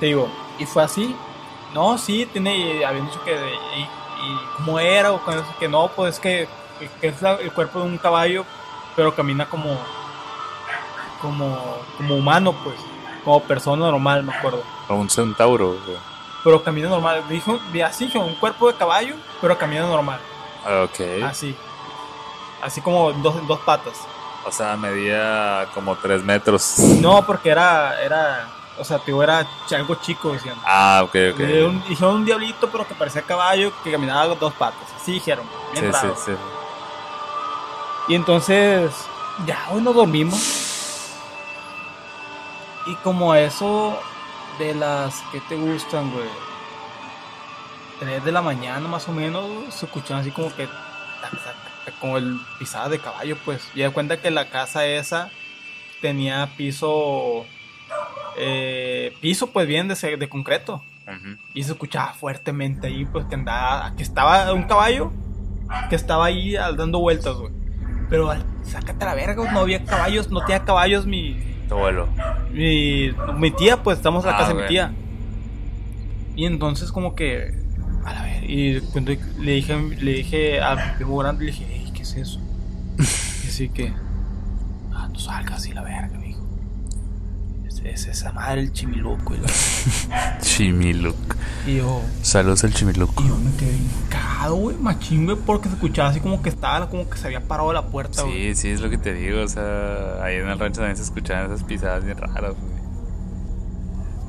te digo, ¿y fue así? No, sí, tiene, habían dicho que, y, y cómo era, o que no, pues es que, que es el cuerpo de un caballo, pero camina como, como, como humano, pues, como persona normal, me acuerdo. O un centauro. o sea. Pero camina normal, dijo, así, dijo, un cuerpo de caballo, pero camina normal, Ok. así, así como dos, dos patas. O sea, medía como 3 metros. No, porque era, era, o sea, tío, era algo chico, decían. Ah, ok, ok. Un- dijeron un diablito, pero que parecía caballo, que caminaba dos patas. Así dijeron, bien Sí, sí, raro. sí. Y entonces, ya hoy nos dormimos. Y como eso de las que te gustan, güey. 3 de la mañana más o menos, se escuchaban así como que como el pisada de caballo, pues. Y de cuenta que la casa esa tenía piso eh, piso pues bien de, de concreto. Y se escuchaba fuertemente ahí, pues que andaba, que estaba un caballo que estaba ahí al- dando vueltas, güey. Pero al- sácate la verga, no había caballos, no tenía caballos mi, Tu abuelo. mi, mi tía, pues estamos en la Ah, casa de mi tía. Y entonces como que, a la ver, y cuando le dije, le dije a mi primo grande, le dije, "Ey, ¿qué es eso? y así que, ah, no salgas y la verga, me dijo. Es, es esa madre el chimiluco. Y, la- Chimiluc. y yo, Saludos al Chimiluc. Y yo me quedé bien cagado, güey, machín, güey, porque se escuchaba así como que estaba, como que se había parado la puerta. Sí, sí, es lo que te digo. O sea, ahí en el rancho también se escuchaban esas pisadas bien raras, güey.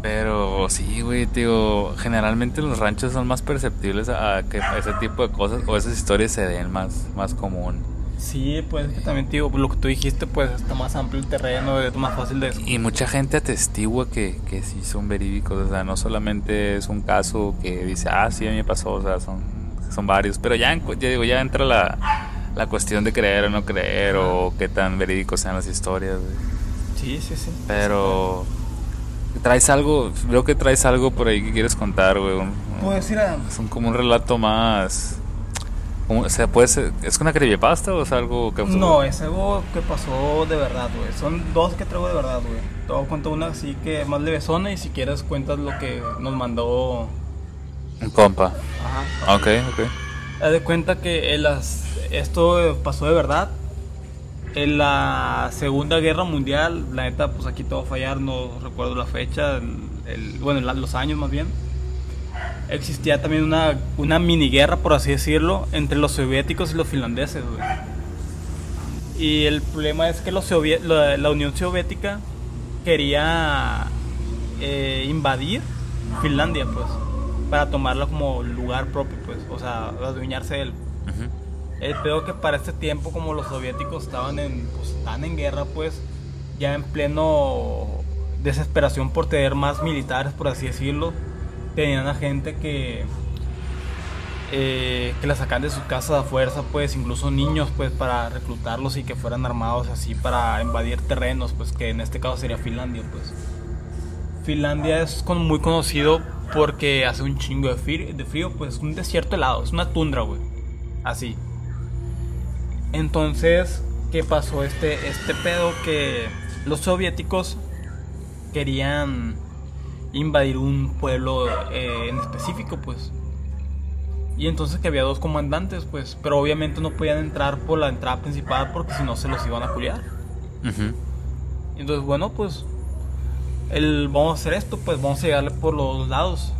Pero sí, güey, tío, generalmente los ranchos son más perceptibles a que ese tipo de cosas o esas historias se den más, más común. Sí, pues que también, tío, lo que tú dijiste, pues está más amplio el terreno, es más fácil de... Y mucha gente atestigua que, que sí son verídicos, o sea, no solamente es un caso que dice, ah, sí, a mí me pasó, o sea, son, son varios, pero ya, ya digo, ya entra la, la cuestión de creer o no creer o qué tan verídicos sean las historias. Güey. Sí, sí, sí. Pero traes algo, veo que traes algo por ahí que quieres contar, güey. Pues mira, es un, como un relato más o sea, puede ser, ¿es una creepypasta o es algo que No, es algo que pasó de verdad, güey. Son dos que traigo de verdad, güey. A contar una así que más levesona y si quieres cuentas lo que nos mandó un compa. Ajá. Ok, ok. Haz de cuenta que las, esto pasó de verdad. En la Segunda Guerra Mundial, la neta, pues aquí todo fallar, no recuerdo la fecha, el, bueno, los años más bien existía también una, una mini guerra, por así decirlo, entre los soviéticos y los finlandeses, Y el problema es que los la, Unión Soviética quería eh, invadir Finlandia, pues, para tomarla como lugar propio, pues, o sea, adueñarse de él. El peor que para este tiempo, como los soviéticos estaban en, pues, estaban en guerra, pues, ya en pleno desesperación por tener más militares, por así decirlo, tenían a gente que eh, que la sacan de sus casas a fuerza, pues incluso niños, pues para reclutarlos y que fueran armados así para invadir terrenos, pues que en este caso sería Finlandia, pues. Finlandia es muy conocido porque hace un chingo de frío, de frío, pues es un desierto helado, es una tundra, güey. Así. Entonces, ¿qué pasó? Este, este pedo que los soviéticos querían invadir un pueblo eh, en específico, pues. Y entonces que había dos comandantes, pues, pero obviamente no podían entrar por la entrada principal porque si no se los iban a culiar. Entonces, bueno, pues, el, vamos a hacer esto, pues vamos a llegarle por los lados.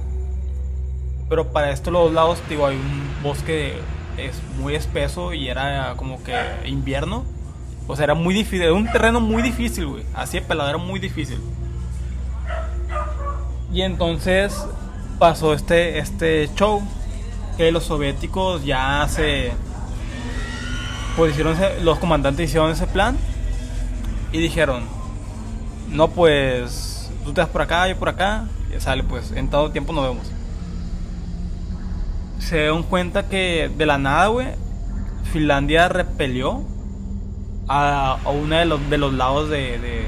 Pero para esto los lados, digo, hay un bosque es muy espeso y era como que invierno. O sea, era muy difícil, era un terreno muy difícil, güey. Así de muy difícil. Y entonces pasó este, este show que los soviéticos ya se pues hicieron los comandantes hicieron ese plan y dijeron no pues tú te vas por acá yo por acá y sale pues en todo tiempo nos vemos se dieron cuenta que de la nada güey Finlandia repelió a, a uno de los, de los lados de, de,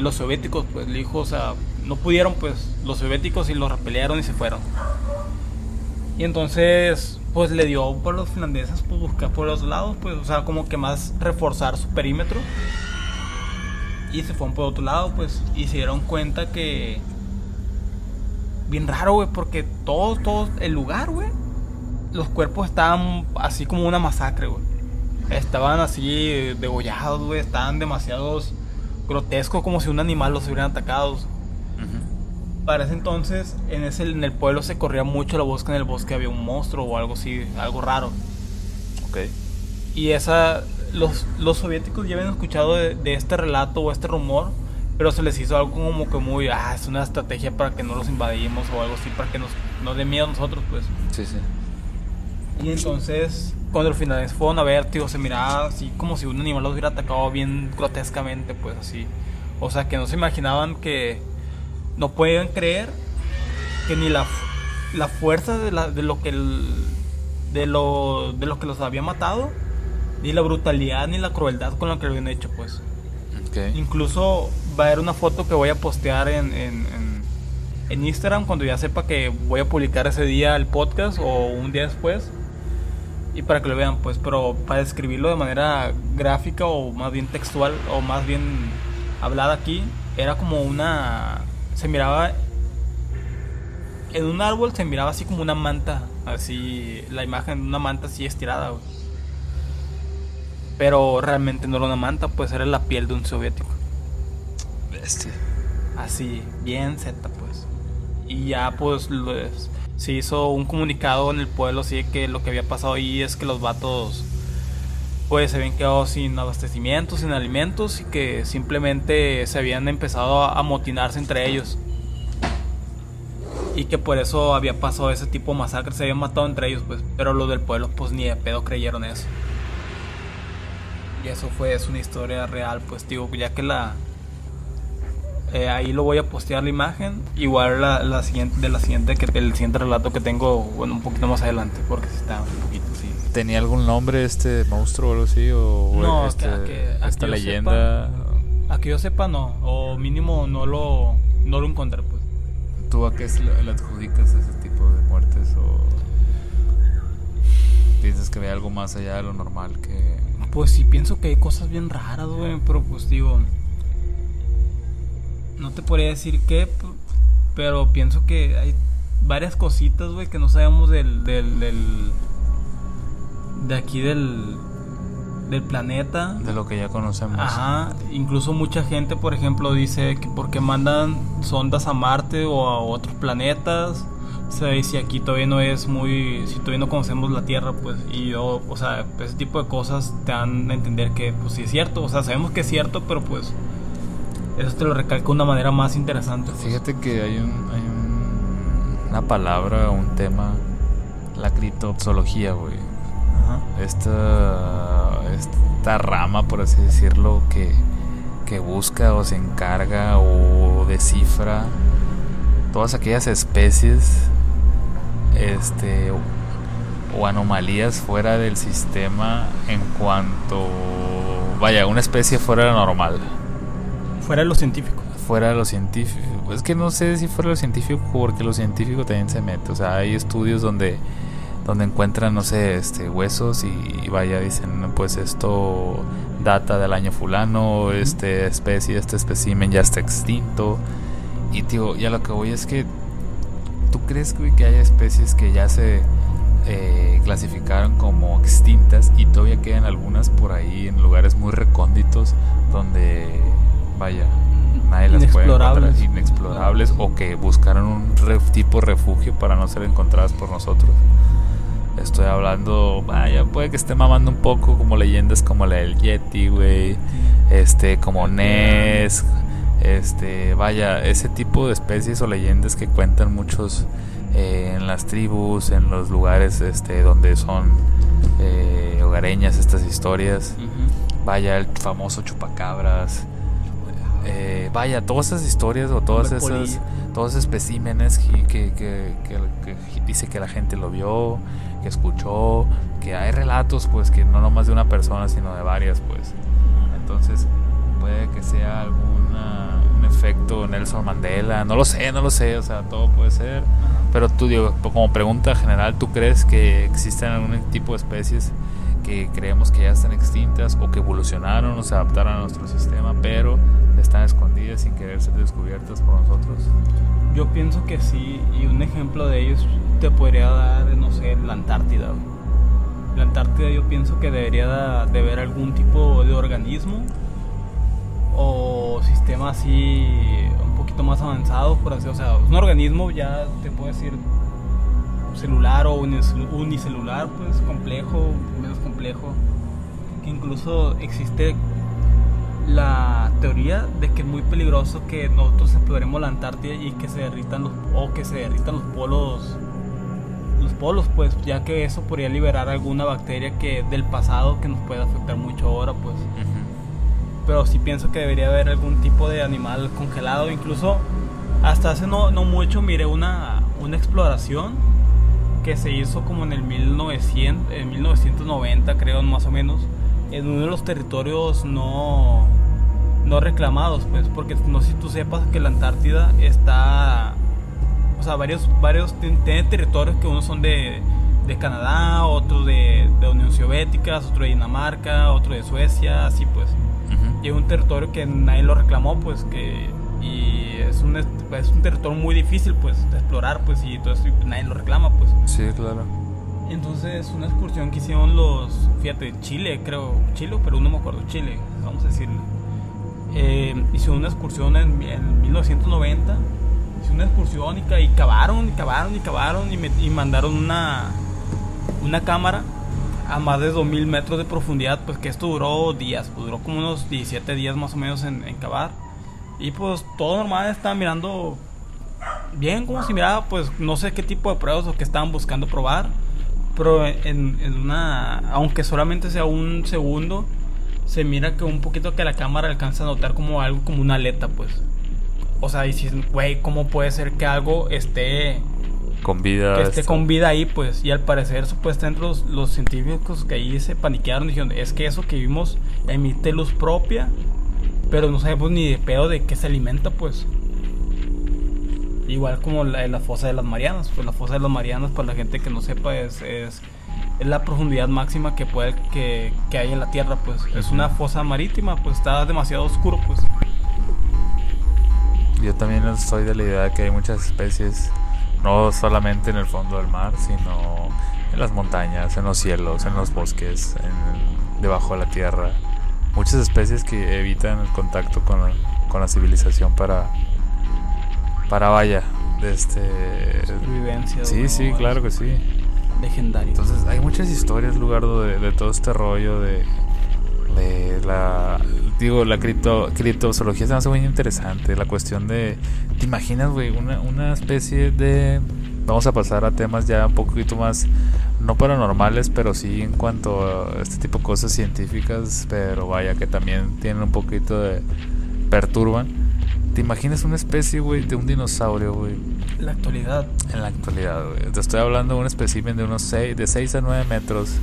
los soviéticos pues le dijo o sea no pudieron, pues los soviéticos y los repelearon y se fueron. Y entonces, pues le dio por los finlandeses pues, buscar por los lados, pues, o sea, como que más reforzar su perímetro. Y se fueron por otro lado, pues, y se dieron cuenta que. Bien raro, güey, porque todo, todo el lugar, güey, los cuerpos estaban así como una masacre, güey. Estaban así degollados, güey, estaban demasiados grotescos, como si un animal los hubieran atacado para ese entonces, en, ese, en el pueblo se corría mucho la voz que en el bosque había un monstruo o algo así, algo raro. Ok. Y esa, los, los soviéticos ya habían escuchado de, este relato o este rumor, pero se les hizo algo como que muy, ah, es una estrategia para que no los invadimos o algo así, para que nos, nos dé miedo a nosotros, pues. Sí, sí. Y entonces, cuando los finales fueron a ver, tío, se miraba así como si un animal los hubiera atacado bien grotescamente, pues así. O sea, que no se imaginaban que no pueden creer que ni la, la fuerza de, la, de lo que de lo de lo que los había matado ni la brutalidad ni la crueldad con lo que lo habían hecho pues. Incluso va a haber una foto que voy a postear en, en, en, Instagram cuando ya sepa que voy a publicar ese día el podcast o un día después y para que lo vean pues pero para describirlo de manera gráfica o más bien textual o más bien hablada aquí era como una se miraba en un árbol se miraba así como una manta, así la imagen de una manta así estirada, Pero realmente no era una manta, pues era la piel de un soviético. Bestia. Así, bien zeta, pues. Y ya pues se hizo un comunicado en el pueblo así que lo que había pasado ahí es que los vatos pues se habían quedado sin abastecimiento, sin alimentos y que simplemente se habían empezado a amotinarse entre ellos. y que por eso había pasado ese tipo de masacres, se habían matado entre ellos, pues, pero los del pueblo pues ni de pedo creyeron eso. Y eso fue, es una historia real, pues digo, ya que la... eh, ahí lo voy a postear la imagen, igual la, la siguiente, de la siguiente, que el siguiente relato que tengo, bueno, un poquito más adelante, porque sí está un poquito, sí. ¿Tenía algún nombre este monstruo o algo así? ¿O No, este- que- que- a esta que leyenda? A que yo sepa, no, o mínimo no lo, no lo encontré, pues. ¿Tú a qué le adjudicas ese tipo de muertes? ¿O piensas que ve algo más allá de lo normal que... Pues sí, pienso que hay cosas bien raras, güey, pero pues digo... No te podría decir qué, pero pienso que hay varias cositas, güey, que no sabemos del... del, del de aquí del... Del planeta. de lo que ya conocemos? Ajá, incluso mucha gente, por ejemplo, dice que porque mandan sondas a Marte o a otros planetas, o sea, y si aquí todavía no es muy, si todavía no conocemos la Tierra, pues, y yo, o sea, ese tipo de cosas te dan a entender que, pues, sí es cierto, o sea, sabemos que es cierto, pero pues, eso te lo recalca de una manera más interesante. pues. Fíjate que hay, un, hay un- una palabra, un tema, la criptozoología, güey. Esta, esta rama, por así decirlo, que, que busca o se encarga o descifra todas aquellas especies este, o anomalías fuera del sistema en cuanto, vaya, una especie fuera de normal, Fuera de lo científico. fuera de lo científico. Es que no sé si fuera de lo científico porque lo científico también se mete, o sea, hay estudios donde donde encuentran, no sé, este, huesos y, y vaya, dicen, "No, pues esto data del año fulano, este especie, este espécimen ya está extinto. Y tío, ya lo que voy es que, ¿tú crees güey, que haya especies que ya se eh, clasificaron como extintas y todavía quedan algunas por ahí en lugares muy recónditos donde, vaya, nadie las puede encontrar, Inexplorables. inexplorables o que buscaron un ref- tipo refugio para no ser encontradas por nosotros? Estoy hablando, vaya, puede que esté mamando un poco como leyendas como la del Yeti, güey, este, como Ness, este, vaya, ese tipo de especies o leyendas que cuentan muchos eh, en las tribus, en los lugares, este, donde son eh, hogareñas estas historias. Vaya, el famoso chupacabras. Eh, vaya, todas esas historias o todas esas, todos esos especímenes que, que, que- que- que dice que la gente lo vio, que escuchó, que hay relatos, pues que no nomás de una persona, sino de varias, pues. Entonces, puede que sea alguna, un efecto Nelson Mandela, no lo sé, no lo sé, o sea, todo puede ser. Pero tú, digo, como pregunta general, ¿tú crees que existen algún tipo de especies que creemos que ya están extintas o que evolucionaron o se adaptaron a nuestro sistema, pero están escondidas sin querer ser descubiertas por nosotros? Yo pienso que sí, y un ejemplo de ellos te podría dar, no sé, la Antártida. La Antártida yo pienso que debería de haber algún tipo de organismo o sistema así un poquito más avanzado, por así, o sea, un organismo ya te puedo decir celular o unicelular, pues complejo, menos complejo, que incluso existe la teoría de que es muy peligroso que nosotros exploremos la Antártida y que se derritan los o que se derritan los polos los polos pues ya que eso podría liberar alguna bacteria que del pasado que nos puede afectar mucho ahora pues. Pero sí pienso que debería haber algún tipo de animal congelado. Incluso hasta hace no, no mucho miré una, una exploración que se hizo como en el 1900, en 1990 creo más o menos en uno de los territorios no no reclamados pues porque no sé si tú sepas que la Antártida está o sea varios varios tien- tiene territorios que unos son de, de Canadá otros de, de Unión Soviética otro de Dinamarca otro de Suecia así pues. Y es un territorio que nadie lo reclamó pues que y es un, es un territorio muy difícil pues de explorar pues y todo eso y nadie lo reclama pues Sí, claro. entonces una excursión que hicieron los fíjate Chile creo Chile pero no me acuerdo Chile vamos a decirle eh, hicieron una excursión en, en 1990 hicieron una excursión y, y cavaron y cavaron y cavaron y, me- y mandaron una una cámara a más de 2000 metros de profundidad, pues que esto duró días, pues duró como unos 17 días más o menos en, en cavar. Y pues todo normal, estaba mirando bien como si miraba, pues no sé qué tipo de pruebas o qué estaban buscando probar. Pero en, en una, aunque solamente sea un segundo, se mira que un poquito que la cámara alcanza a notar como algo como una aleta, pues. O sea, y si, güey, ¿cómo puede ser que algo esté con vida. Que esté con vida ahí, pues. Y al parecer, supuestamente, los, los científicos que ahí se paniquearon dijeron: Es que eso que vimos emite luz propia, pero no sabemos ni de pedo de qué se alimenta, pues. Igual como la, la fosa de las Marianas. Pues la fosa de las Marianas, para la gente que no sepa, es, es, es la profundidad máxima que, puede, que, que hay en la Tierra, pues. Es una fosa marítima, pues está demasiado oscuro, pues. Yo también soy de la idea de que hay muchas especies, no solamente en el fondo del mar, sino en las montañas, en los cielos, en los bosques, en, debajo de la tierra. Muchas especies que evitan el contacto con, con la civilización para, para vaya, de este... Supervivencia. Sí, sí, claro que sí. Legendario. Entonces hay muchas historias, Lugardo, de, de todo este rollo de, de la digo la cripto criptozoología se me hace muy interesante la cuestión de te imaginas güey una, una especie de vamos a pasar a temas ya un poquito más no paranormales pero sí en cuanto a este tipo de cosas científicas pero vaya que también tienen un poquito de perturban te imaginas una especie güey de un dinosaurio güey la actualidad en la actualidad güey te estoy hablando de un espécimen de unos 6 de 6 a 9 metros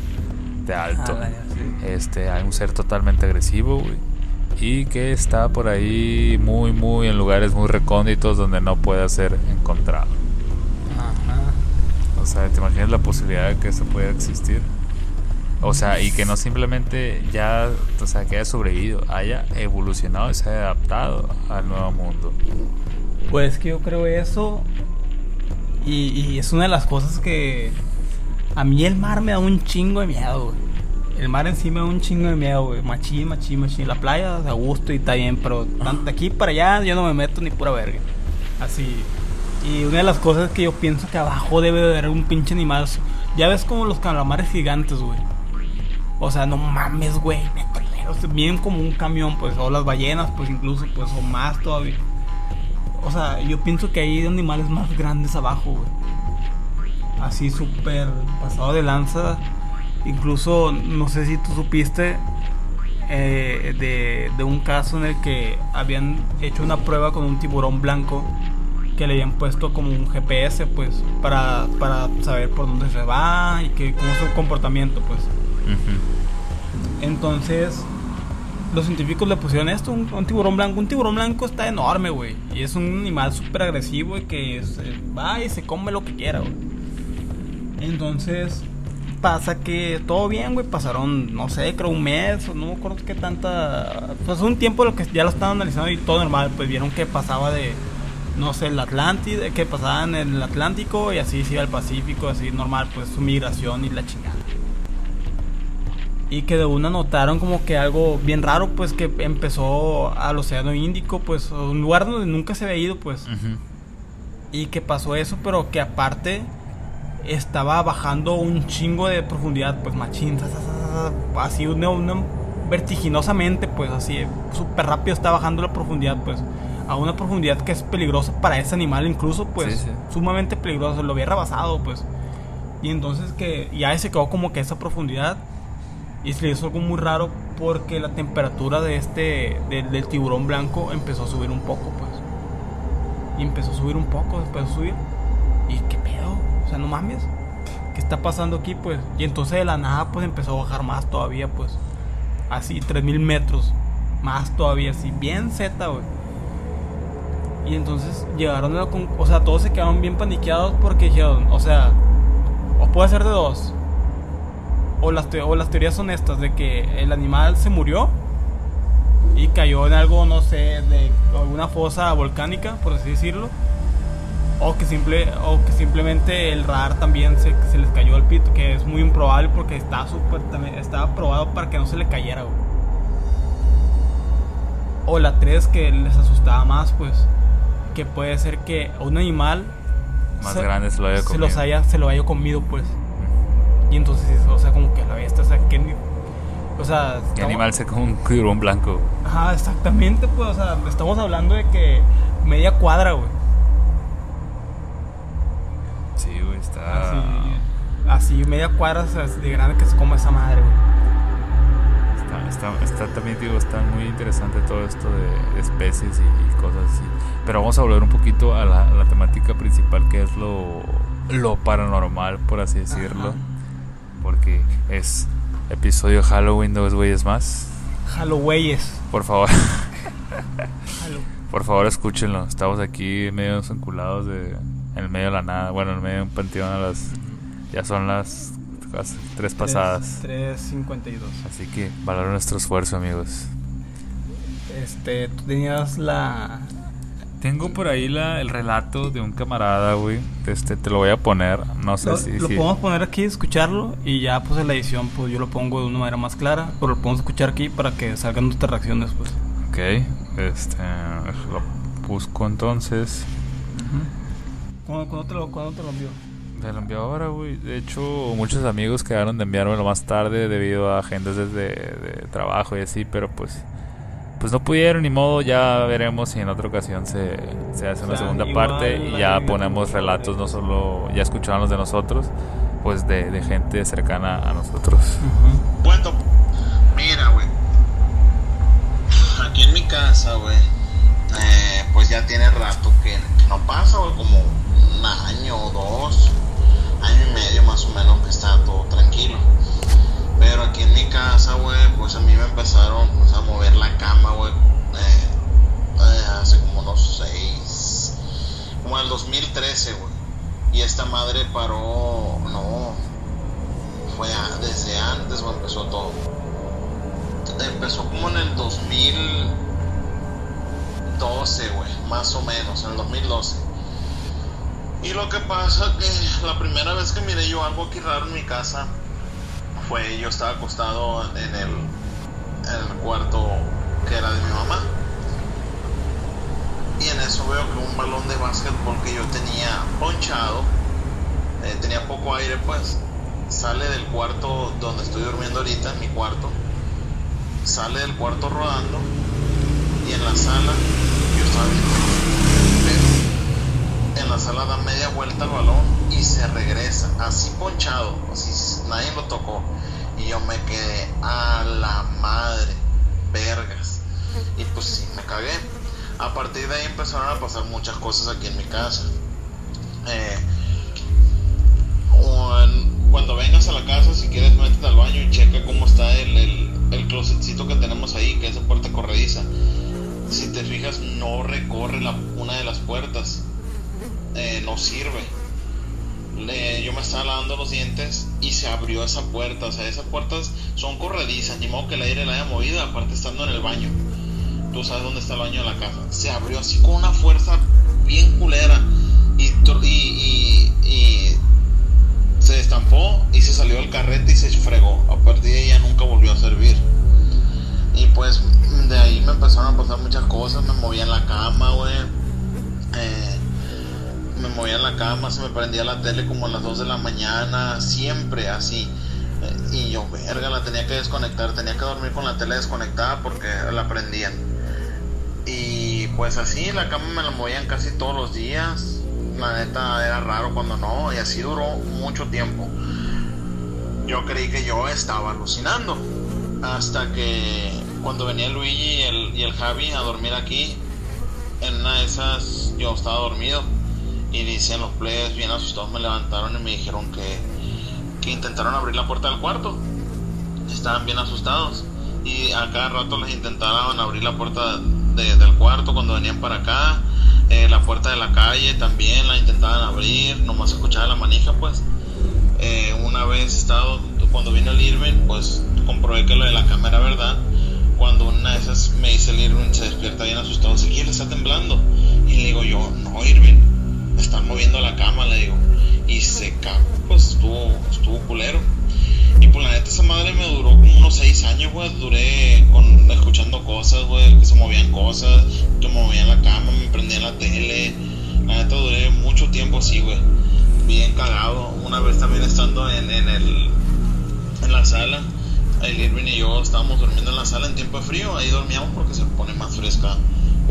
de alto. Ah, sí. Este, hay un ser totalmente agresivo, güey. Y que está por ahí muy, muy en lugares muy recónditos donde no pueda ser encontrado. Sea, ¿te imaginas la posibilidad de que eso pueda existir? O sea, y que no simplemente ya, o sea, que haya sobrevivido, haya evolucionado y se haya adaptado al nuevo mundo. Pues que yo creo eso. Y, es una de las cosas que. A mí el mar me da un chingo de miedo, güey. El mar en sí da un chingo de miedo, güey. Machín, machín, machín. La playa a gusto y está bien, pero de aquí para allá yo no me meto ni pura verga. Así. Y una de las cosas que yo pienso que abajo debe de haber un pinche animal. Ya ves como los calamares gigantes, güey. O sea, no mames, güey. Metaleros. Bien como un camión, pues. O las ballenas, pues incluso, pues. O más todavía. O sea, yo pienso que hay animales más grandes abajo, güey. Así súper pasado de lanza. Incluso, no sé si tú supiste eh, de, de, un caso en el que habían hecho una prueba con un tiburón blanco que le habían puesto como un GPS, pues, para, para saber por dónde se va y que, cómo es su comportamiento, pues. Uh -huh. Entonces, los científicos le pusieron esto, un, un, tiburón blanco. Un tiburón blanco está enorme, güey. Y es un animal súper agresivo y que se va y se come lo que quiera, güey. Entonces, pasa que todo bien, güey. Pasaron, no sé, creo un mes, o no me acuerdo qué tanta. Pues un tiempo lo que ya lo estaban analizando y todo normal. Pues vieron que pasaba de, no sé, el Atlántico, que pasaban en el Atlántico y así se iba al Pacífico, así normal, pues su migración y la chingada. Y que de una notaron como que algo bien raro, pues que empezó al Océano Índico, pues un lugar donde nunca se había ido, pues. Uh -huh. Y que pasó eso, pero que aparte estaba bajando un chingo de profundidad, pues machín, así una, una, vertiginosamente, pues así, súper rápido está bajando la profundidad, pues a una profundidad que es peligrosa para ese animal, incluso, pues Sí, sí. sumamente peligroso, lo había rebasado, pues. Y entonces que ya se quedó como que esa profundidad y se le hizo algo muy raro porque la temperatura de este del, del tiburón blanco empezó a subir un poco, pues. Y empezó a subir un poco, empezó a subir. ¿Y qué pedo? O sea, no mames. ¿Qué está pasando aquí, pues? Y entonces de la nada, pues empezó a bajar más todavía, pues. Así, 3000 metros. Más todavía, así, bien Z, güey. Y entonces llegaron a la O sea, todos se quedaron bien paniqueados porque dijeron, o sea, o puede ser de dos. O las, o las teorías son estas, de que el animal se murió y cayó en algo, no sé, de alguna fosa volcánica, por así decirlo. O que, simple, o que simplemente el radar también se, se les cayó al pito, que es muy improbable porque estaba, super, estaba probado para que no se le cayera. O la 3 que les asustaba más, pues, que puede ser que un animal Más grande se lo haya se, comido. los haya, se lo haya comido, pues. Y entonces, o sea, como que a la bestia, o sea, que... O sea... ¿Qué estamos- animal se come un tiburón blanco? Ajá, exactamente, pues, o sea, estamos hablando de que media cuadra, güey. güey. Está. Así, así media cuadra o sea, de grande que se come esa madre, güey. Está, está, también, digo, está muy interesante todo esto de, de especies y, y cosas así. Pero vamos a volver un poquito a la, a la temática principal, que es lo, lo paranormal, por así decirlo. Ajá. Porque es episodio Halloween, dos güeyes más. Halloweyes. Por favor, por favor, escúchenlo. Estamos aquí medio enculados de, en el medio de la nada. Bueno, en medio de un panteón a las. Ya son las, las tres pasadas. 3.52. Así que valoren nuestro esfuerzo, amigos. Este, tú tenías la. Tengo por ahí la, el relato de un camarada, güey. Este, te lo voy a poner. No sé Lo, si. lo si- podemos poner aquí, escucharlo y ya pues en la edición pues yo lo pongo de una manera más clara, pero lo podemos escuchar aquí para que salgan nuestras reacciones pues. Ok, este. Lo busco entonces. ¿Cuándo, cuándo te, lo, cuándo te lo envió? Te lo envió ahora, güey. De hecho, muchos amigos quedaron de enviármelo más tarde debido a agendas desde de trabajo y así, pero pues. Pues no pudieron, ni modo, ya veremos si en otra ocasión se, se hace una O sea, segunda parte y ya ponemos relatos, no solo, ya escucharon los de nosotros, pues de, de gente cercana a nosotros. Bueno, mira, güey. Aquí en mi casa, güey, eh, pues ya tiene rato que, que no pasa, güey, como año o dos, año y medio más o menos que está todo tranquilo. Pero aquí en mi casa, güey, pues a mí me empezaron pues, a mover la cama, güey, eh, eh, hace como unos seis, como el 2013, güey. Y esta madre paró, no, fue a- desde antes o empezó todo. Empezó como en el 2012, güey, más o menos, en el 2012. Y lo que pasa que la primera vez que miré yo algo aquí raro en mi casa fue yo estaba acostado en el, en el cuarto que era de mi mamá. Y en eso veo que un balón de básquetbol que yo tenía ponchado, eh, tenía poco aire pues, sale del cuarto donde estoy durmiendo ahorita, en mi cuarto, sale del cuarto rodando y en la sala yo estaba viendo la sala da media vuelta el balón y se regresa, así ponchado, así nadie lo tocó y yo me quedé a la madre, vergas, y pues sí, me cagué. A partir de ahí empezaron a pasar muchas cosas aquí en mi casa. Eh, cuando vengas a la casa, si quieres, métete al baño y checa cómo está el, el, que tenemos ahí, que es de puerta corrediza. Si te fijas, no recorre la, una de las puertas. Eh, no sirve. Yo me estaba lavando los dientes y se abrió esa puerta. O sea, esas puertas son corredizas, ni modo que el aire la haya movido, aparte estando en el baño. Tú sabes dónde está el baño de la casa. Se abrió así con una fuerza bien culera. Y, y, se destampó y se salió del carrete y se fregó. A partir de ya nunca volvió a servir. Y pues de ahí me empezaron a pasar muchas cosas. Me movía en la cama, güey. Eh, me movía en la cama, se me prendía la tele como a las 2 de la mañana. Siempre así. Eh, y yo, verga, la tenía que desconectar. Tenía que dormir con la tele desconectada porque la prendían. Y pues así, la cama me la movían casi todos los días. La neta era raro cuando no, y así duró mucho tiempo. Yo creí que yo estaba alucinando. Hasta que cuando venía Luigi y el, y el Javi a dormir aquí, en una de esas yo estaba dormido. Y dicen los plebes bien asustados me levantaron y me dijeron que, que intentaron abrir la puerta del cuarto. Estaban bien asustados. Y a cada rato les intentaban abrir la puerta de- del cuarto cuando venían para acá. Eh, la puerta de la calle también la intentaban abrir. Nomás escuchaba la manija pues. Eh, una vez estado, cuando vino el Irving, pues comprobé que lo de la cámara verdad. Cuando una de esas me dice el Irving, se despierta bien asustado, Ezequiel está temblando. Y le digo yo, no Irving, están moviendo la cama, le digo. Y se cagó, pues estuvo, estuvo culero. Y pues la neta esa madre me duró como unos 6 años, güey. Duré con, escuchando cosas, güey, que se movían cosas, que movían la cama, me prendían la tele. La neta duré mucho tiempo así, güey. Bien cagado. Una vez también estando en, en el en la sala, el Irving y yo estábamos durmiendo en la sala en tiempo de frío. Ahí dormíamos porque se pone más fresca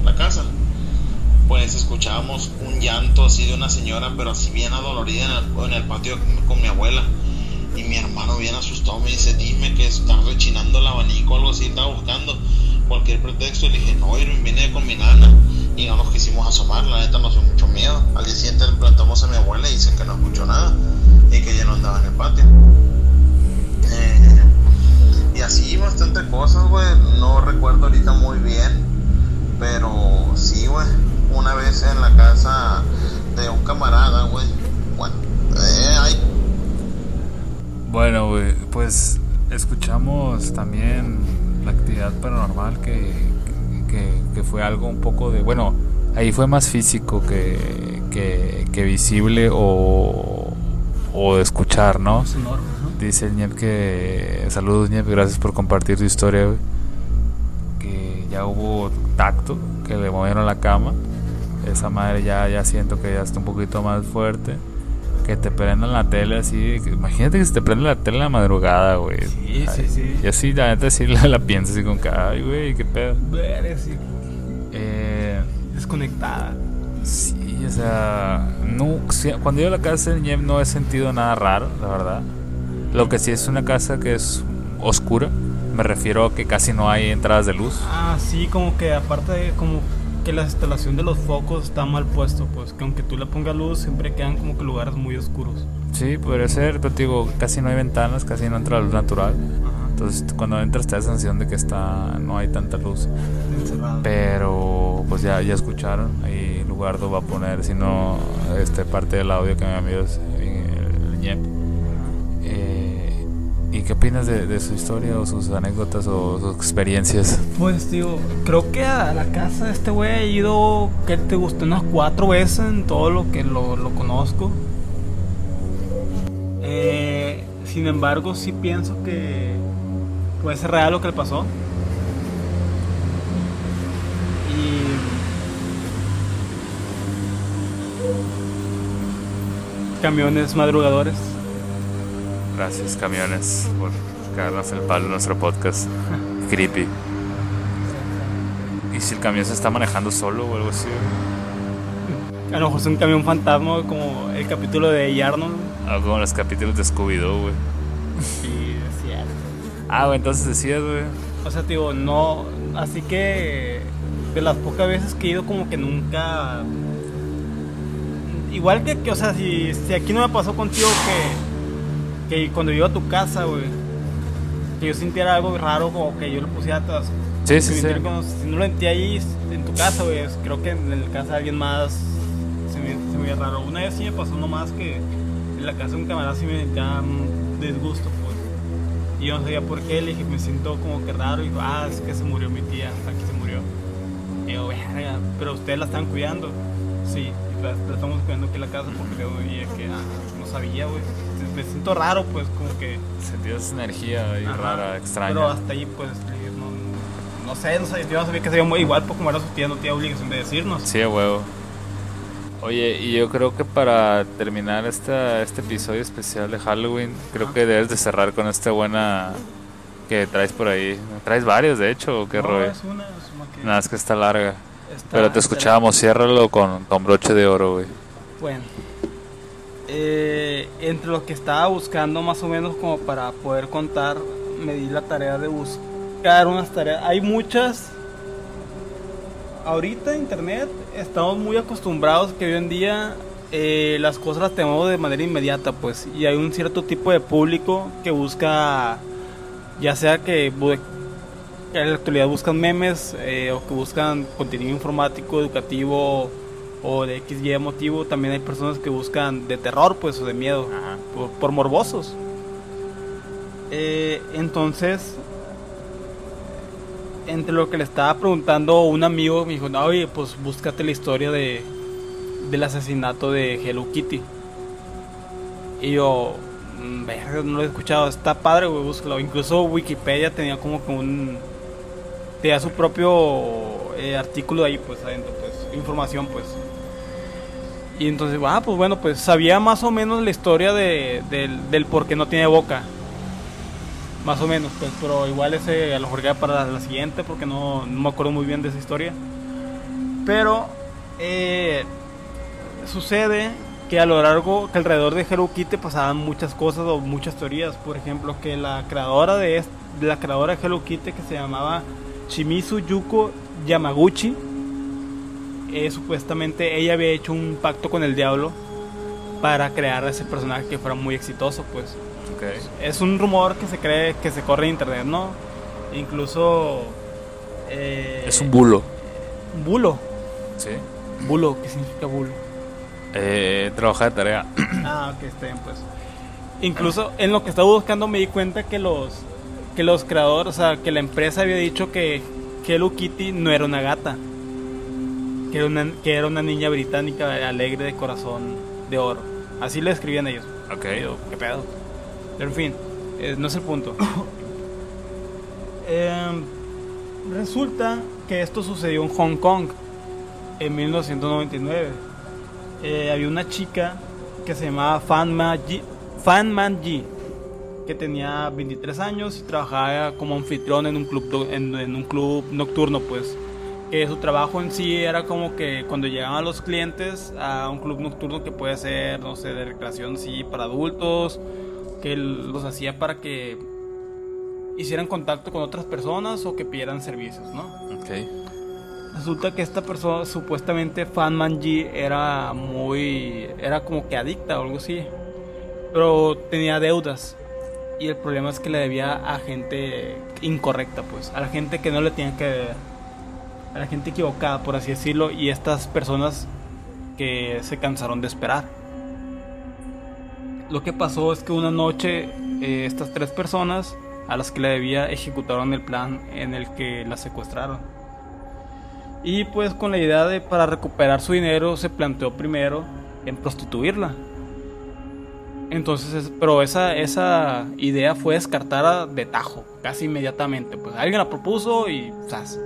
la casa. Pues escuchábamos un llanto así de una señora, pero así bien adolorida en el, en el patio con mi abuela. Y mi hermano bien asustado me dice, dime que está rechinando el abanico o algo así, estaba buscando cualquier pretexto. Y le dije, no, Irving, vine con mi nana. Y no nos quisimos asomar, la neta nos dio mucho miedo. Al día siguiente le plantamos a mi abuela y dice que no escuchó nada y que ya no andaba en el patio. Eh, y así bastante cosas, güey. No recuerdo ahorita muy bien. Pero sí, güey. Una vez en la casa de un camarada, güey. Bueno, eh, Bueno, güey, pues escuchamos también la actividad paranormal que, que, que fue algo un poco de... Bueno, ahí fue más físico que, que, que visible o, o de escuchar, ¿no? Dice el Ñep que... Saludos Ñep, gracias por compartir tu historia, güey. Que ya hubo tacto, que le movieron la cama. Esa madre ya, ya siento que ya está un poquito más fuerte. Que te prendan la tele así. que- imagínate que se te prende la tele en la madrugada, güey. Sí, sí, Ay, sí. Y así, la neta, sí la, la piensas así con que, ay, güey, qué pedo. Eh, desconectada. sí, o sea, no, cuando yo a la casa del Ñep no he sentido nada raro, la verdad. Lo que sí es una casa que es oscura. Me refiero a que casi no hay entradas de luz. Ah, sí, como que aparte de como que la instalación de los focos está mal puesto, pues que aunque tú le pongas luz siempre quedan como que lugares muy oscuros. Sí, podría ser, pero te digo, casi no hay ventanas, casi no entra la luz natural. Ajá. Entonces, cuando entras te da la sensación de que está no hay tanta luz. Encerrado. Pero pues ya ya escucharon, ahí Lugardo va a poner si no este parte del audio que me envió el, el Ñep. Eh, ¿Y qué opinas de, su historia o sus anécdotas o sus experiencias? Pues, tío, creo que a la casa de este güey he ido, que te gustó? Unas cuatro veces en todo lo que lo, lo conozco. Eh, sin embargo, sí pienso que puede ser real lo que le pasó. Y. Camiones madrugadores. Gracias, camiones, por caernos el palo en nuestro podcast. Creepy. ¿Y si el camión se está manejando solo o algo así? A lo mejor es un camión fantasma, como el capítulo de Arnold. Algo como los capítulos de Scooby-Doo, güey. Sí, es cierto. Ah, güey, entonces decías, güey. O sea, digo, no. Así que. De las pocas veces que he ido, como que nunca. Igual que, que, o sea, si, si aquí no me pasó contigo que. Que cuando iba a tu casa, güey. Que yo sintiera algo raro, como que yo le pusiera atrás. Sí, sí, sí. como Si no lo sentí ahí en tu casa, güey. Creo que en la casa de alguien más se me, se me veía raro. Una vez sí me pasó nomás que en la casa de un camarada sí me sentía disgusto, pues. Y yo no sabía por qué, le dije, me siento como que raro. Y dijo, ah, es que se murió mi tía, aquí se murió. Y yo, verga, pero ustedes la están cuidando. Sí, la, la estamos cuidando aquí en la casa porque yo veía que, ah, no sabía, güey. Me siento raro, pues, como que. Sentías esa energía ahí Ajá. rara, extraña. Pero hasta ahí, pues, no, no sé, no sé, yo no sabía que sería muy igual, pues como era su tía, no tenía obligación de decirnos. Sí, huevo. Oye, y yo creo que para terminar esta, este episodio especial de Halloween, creo que debes de cerrar con esta buena que traes por ahí. Traes varios, de hecho, ¿o qué no, rollo? es una, es una que Nada, es que está larga. está- Pero te escuchábamos, ciérralo con, con broche de oro, güey. Bueno, eh, entre lo que estaba buscando más o menos como para poder contar, me di la tarea de buscar unas tareas. Hay muchas. Ahorita internet estamos muy acostumbrados que hoy en día eh, las cosas las tenemos de manera inmediata, pues. Y hay un cierto tipo de público que busca, ya sea que en la actualidad buscan memes eh, o que buscan contenido informático, educativo o de XY motivo. También hay personas que buscan de terror, pues, o de miedo, Ajá. por, por morbosos. Eh, entonces, entre lo que le estaba preguntando un amigo, me dijo, no, oye, pues búscate la historia de del asesinato de Hello Kitty. Y yo, "Mm, verga, no lo he escuchado, está padre, güey, búscalo. Incluso Wikipedia tenía como que un... Tenía su propio eh, artículo ahí, pues, adentro, pues, información, pues. Y entonces, ah, pues bueno, pues sabía más o menos la historia de, del, del por qué no tiene boca. Más o menos, pues, pero igual ese a lo mejor queda para la siguiente porque no, no me acuerdo muy bien de esa historia. Pero Eh, sucede que a lo largo, que alrededor de Hello Kitty pasaban muchas cosas o muchas teorías. Por ejemplo, que la creadora de, la creadora de Hello Kitty, que se llamaba Shimizu Yuko Yamaguchi, eh, supuestamente ella había hecho un pacto con el diablo para crear ese personaje que fuera muy exitoso, pues. Es un rumor que se cree que se corre en internet, ¿no? Incluso... eh, Es un bulo. bulo. Sí. Bulo, ¿qué significa bulo? Eh, trabajar de tarea. Ah, ok, está bien, pues. Incluso en lo que estaba buscando me di cuenta que los que los creadores, o sea, que la empresa había dicho que Hello Kitty no era una gata. Que era una, que era una niña británica alegre de corazón de oro. Así le escribían ellos. Ok. ¿Qué pedo? Pero en fin, eh, no es el punto. Em, resulta que esto sucedió en Hong Kong en 1999. Eh, había una chica que se llamaba Fan Man Ji, Fan Man Ji, que tenía 23 años y trabajaba como anfitrión en un club en, en un club nocturno, pues. Que su trabajo en sí era como que cuando llegaban los clientes a un club nocturno que puede ser, no sé, de recreación, sí, para adultos, que los hacía para que hicieran contacto con otras personas o que pidieran servicios, ¿no? Ok. Resulta que esta persona, supuestamente Fan Manji, era muy. era como que adicta o algo así. Pero tenía deudas. Y el problema es que le debía a gente incorrecta, pues. A la gente que no le tenía que deber. A la gente equivocada, por así decirlo. Y estas personas que se cansaron de esperar. Lo que pasó es que una noche eh, estas tres personas a las que le debía ejecutaron el plan en el que la secuestraron. Y pues con la idea de para recuperar su dinero se planteó primero en prostituirla. Entonces, es- pero esa, esa idea fue descartada de tajo, casi inmediatamente. Pues alguien la propuso y ¡zas!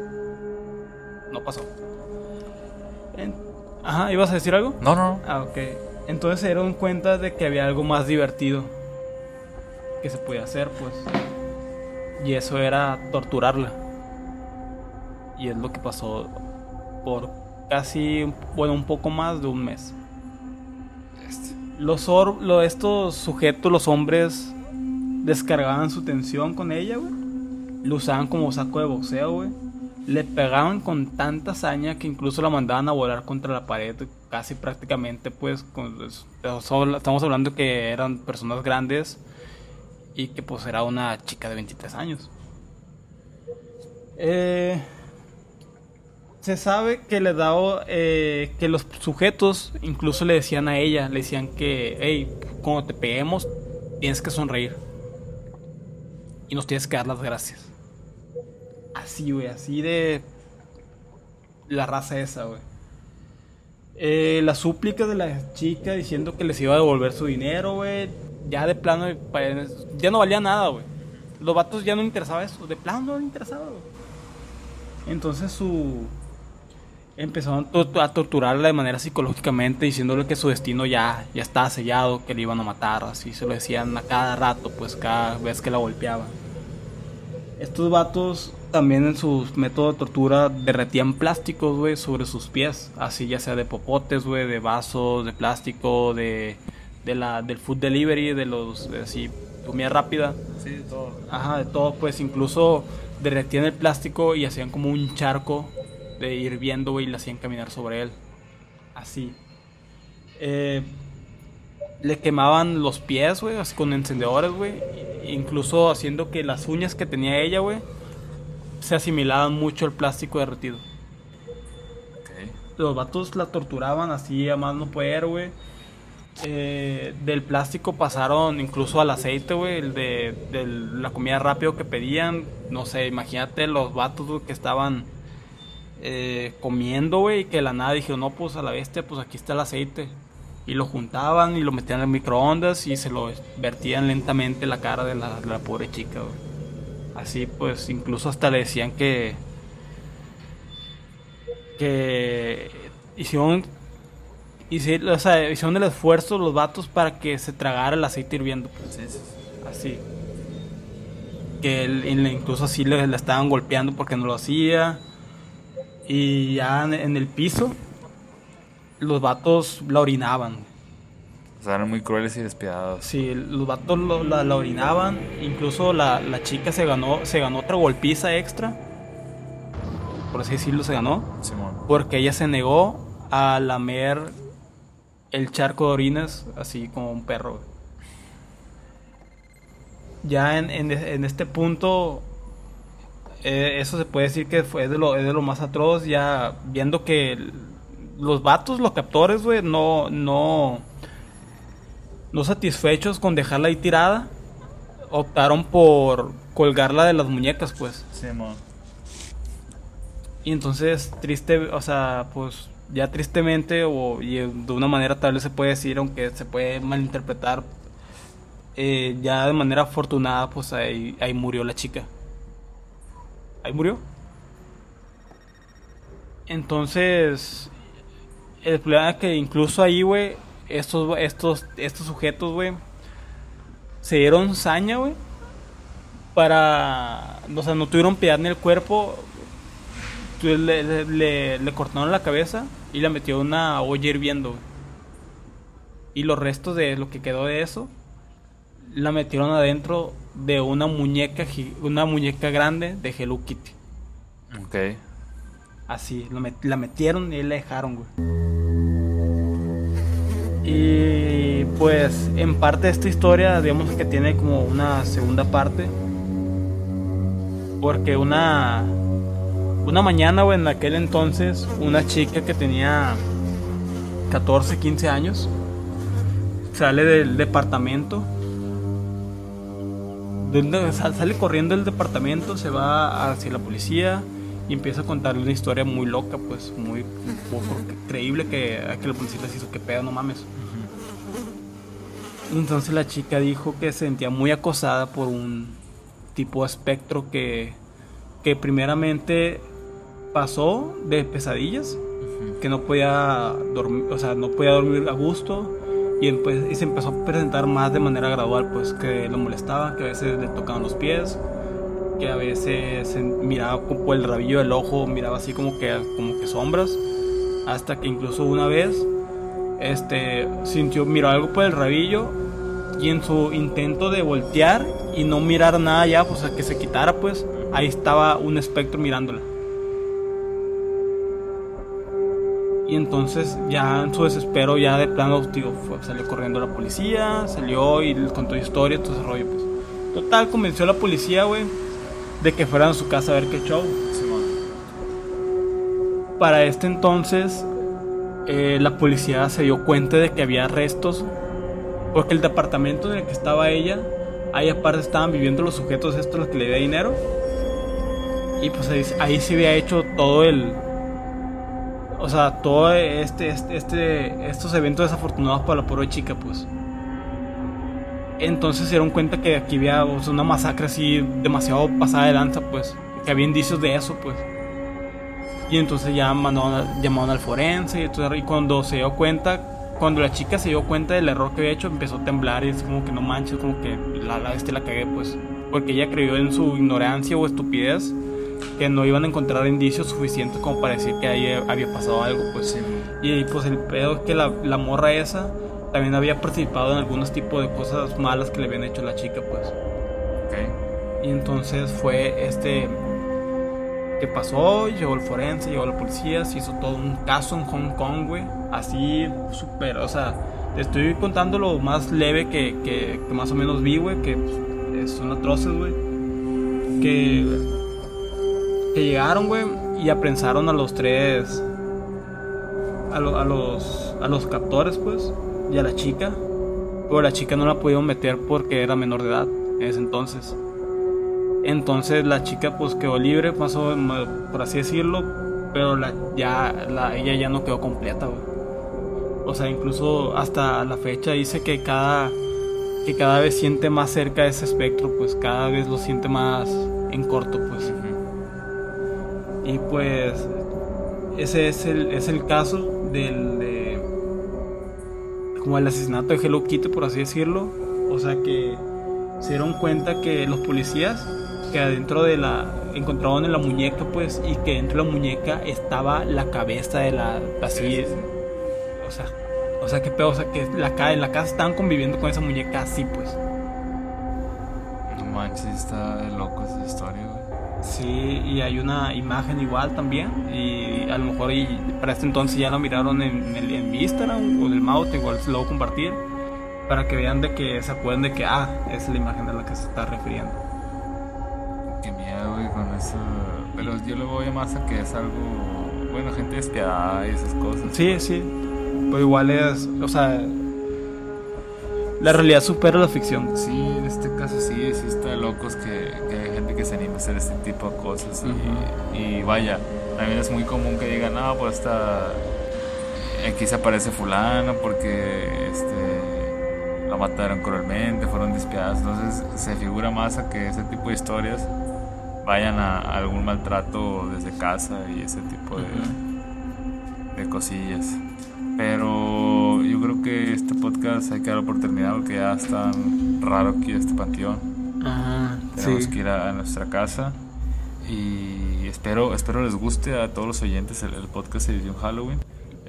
No pasó. En- Ajá, ¿ibas a decir algo? No, no, no. Ah, ok. Entonces se dieron cuenta de que había algo más divertido que se podía hacer, pues. Y eso era torturarla. Y es lo que pasó por casi, bueno, un poco más de un mes. Los or- lo- estos sujetos, los hombres, descargaban su tensión con ella, güey. Lo usaban como saco de boxeo, güey. Le pegaban con tanta hazaña que incluso la mandaban a volar contra la pared, casi prácticamente, pues. con- estamos hablando que eran personas grandes y que pues era una chica de 23 años. Eh, se sabe que le daba eh, que los sujetos incluso le decían a ella, le decían que, hey, cuando te peguemos tienes que sonreír y nos tienes que dar las gracias. Así, güey, así de la raza esa, güey. Eh, la súplica de la chica diciendo que les iba a devolver su dinero, güey. Ya de plano, pa- ya no valía nada, güey. Los vatos ya no interesaba eso. De plano no les interesaba. Entonces su... Empezaron a torturarla de manera psicológicamente, diciéndole que su destino ya, ya estaba sellado, que le iban a matar. Así se lo decían a cada rato, pues cada vez que la golpeaban. Estos vatos también en sus métodos de tortura derretían plásticos, güey, sobre sus pies. Así ya sea de popotes, güey, de vasos, de plástico, de, de la, del food delivery, de los, de así, comida rápida. Sí, todo. Ajá, de todo, pues incluso derretían el plástico y hacían como un charco de hirviendo, güey, y le hacían caminar sobre él. Así. Eh, le quemaban los pies, güey, así con encendedores, güey. Incluso haciendo que las uñas que tenía ella, güey, se asimilaban mucho al plástico derretido. Los vatos la torturaban así a más no poder, güey. Eh, del plástico pasaron incluso al aceite, güey, el de, de la comida rápido que pedían. No sé, imagínate los vatos que estaban eh, comiendo, güey, y que de la nada dijeron, no, pues a la bestia, pues aquí está el aceite. Y lo juntaban y lo metían en el microondas y se lo vertían lentamente en la cara de la, de la pobre chica, güey. Así pues, incluso hasta le decían que que hicieron, hicieron, o sea, hicieron el esfuerzo los vatos para que se tragara el aceite hirviendo, pues, Sí, sí. así. Que él- incluso así le, estaban golpeando porque no lo hacía. Y ya en, en el piso, los vatos la orinaban. O sea, eran muy crueles y despiadados. Sí, los vatos lo- la, la orinaban. Incluso la, la chica se ganó, se ganó otra golpiza extra. Por así decirlo, se ganó. Simón. Porque ella se negó a lamer el charco de orinas así como un perro. Ya en, en- en este punto, eh, eso se puede decir que fue de lo, es de lo más atroz. Ya viendo que el- los vatos, los captores, güey, no, no, no satisfechos con dejarla ahí tirada, optaron por colgarla de las muñecas, pues. Simón. Y entonces, triste, o sea, pues ya tristemente, o y de una manera tal vez se puede decir, aunque se puede malinterpretar, eh, ya de manera afortunada, pues ahí, ahí murió la chica. Ahí murió. Entonces, el problema es que incluso ahí, güey, estos, estos, estos sujetos, güey, se dieron saña, güey, para, o sea, no tuvieron piedad en el cuerpo, le, le- le- le cortaron la cabeza y la metió una olla hirviendo. güey. Y los restos de lo que quedó de eso la metieron adentro de una muñeca una muñeca grande de Hello Kitty. Ok. Así, la, met- la metieron y la dejaron, güey. Y pues en parte esta historia, digamos que tiene como una segunda parte. Porque una una mañana, güey, en aquel entonces, una chica que tenía 14, 15 años sale del departamento. Sale corriendo del departamento, se va hacia la policía y empieza a contarle una historia muy loca, pues muy poco creíble que, que la policía les hizo que pedo, no mames. Entonces la chica dijo que se sentía muy acosada por un tipo de espectro que, que primeramente pasó de pesadillas, que no podía dormir, o sea, no podía dormir a gusto y, empe- y se empezó a presentar más de manera gradual, pues que lo molestaba, que a veces le tocaban los pies, que a veces miraba por el rabillo del ojo, miraba así como que como que sombras, hasta que incluso una vez este sintió miró algo por el rabillo y en su intento de voltear y no mirar nada ya, pues a que se quitara, pues ahí estaba un espectro mirándola. Y entonces ya en su desespero, ya de plano, digo, fue- salió corriendo la policía, salió y contó historia, todo ese rollo, pues. Total, convenció a la policía, güey, de que fueran a su casa a ver qué show. Para este entonces, eh, la policía se dio cuenta de que había restos, porque el departamento en el que estaba ella, ahí aparte estaban viviendo los sujetos estos los que le debía dinero, y pues ahí, ahí se había hecho todo el, o sea, todo este, este, este, estos eventos desafortunados para la pobre chica, pues. Entonces se dieron cuenta que aquí había o sea, una masacre así demasiado pasada de lanza, pues, que había indicios de eso, pues. Y entonces ya mandaron- llamaron al forense y, entonces- y cuando se dio cuenta, cuando la chica se dio cuenta del error que había hecho, empezó a temblar y es como que no manches, como que la, la, este la cagué, pues. Porque ella creyó en su ignorancia o estupidez que no iban a encontrar indicios suficientes como para decir que ahí había pasado algo, pues. Y pues el pedo es que la, la morra esa también había participado en algunos tipos de cosas malas que le habían hecho a la chica, pues. Y entonces fue este que pasó, llegó el forense, llegó la policía, se hizo todo un caso en Hong Kong, güey. Así, súper, o sea, te estoy contando lo más leve que, que, que más o menos vi, güey, que pues, son atroces, güey. Que, que llegaron, güey, y aprensaron a los tres, a, lo- a los, a los captores, pues, y a la chica. Pero la chica no la pudieron meter porque era menor de edad en ese entonces. Entonces la chica pues quedó libre, pasó por así decirlo, pero la, ya la, ella ya no quedó completa. O sea, incluso hasta la fecha dice que cada que cada vez siente más cerca ese espectro, pues cada vez lo siente más en corto, pues. Y pues ese es el, es el caso del de, como el asesinato de Hello Kitty, por así decirlo. O sea que se dieron cuenta que los policías que adentro de la encontraron en la muñeca pues y que dentro de la muñeca estaba la cabeza de la así o sea, o sea, qué pedo, o sea, que la, en la casa estaban conviviendo con esa muñeca así, pues. No manches, está de loco esa historia. Sí, y hay una imagen igual también. Y a lo mejor y para este entonces ya lo miraron en, el- en mi Instagram o en el Maut, igual se lo voy a compartir. Para que vean de que se acuerden de que, ah, es la imagen a la que se está refiriendo. Qué miedo, güey, con eso. Pero yo lo voy más a que es algo. Bueno, gente despiadada y esas cosas. Sí, sí. Pero igual es, o sea, la realidad supera la ficción. Sí, en este caso sí, sí está de locos que, gente que se anima a hacer este tipo de cosas. Y, Ujú. y vaya, también es muy común que digan, no, pues está. Aquí se aparece Fulano porque este, lo mataron cruelmente, fueron despiadados. Entonces se figura más a que ese tipo de historias vayan a, a algún maltrato desde casa y ese tipo de, de cosillas. Pero yo creo que este podcast hay que darlo por terminado porque ya es tan raro aquí este panteón. Ajá, Tenemos sí. que ir a, a nuestra casa y espero espero les guste a todos los oyentes el, el podcast de Edición Halloween.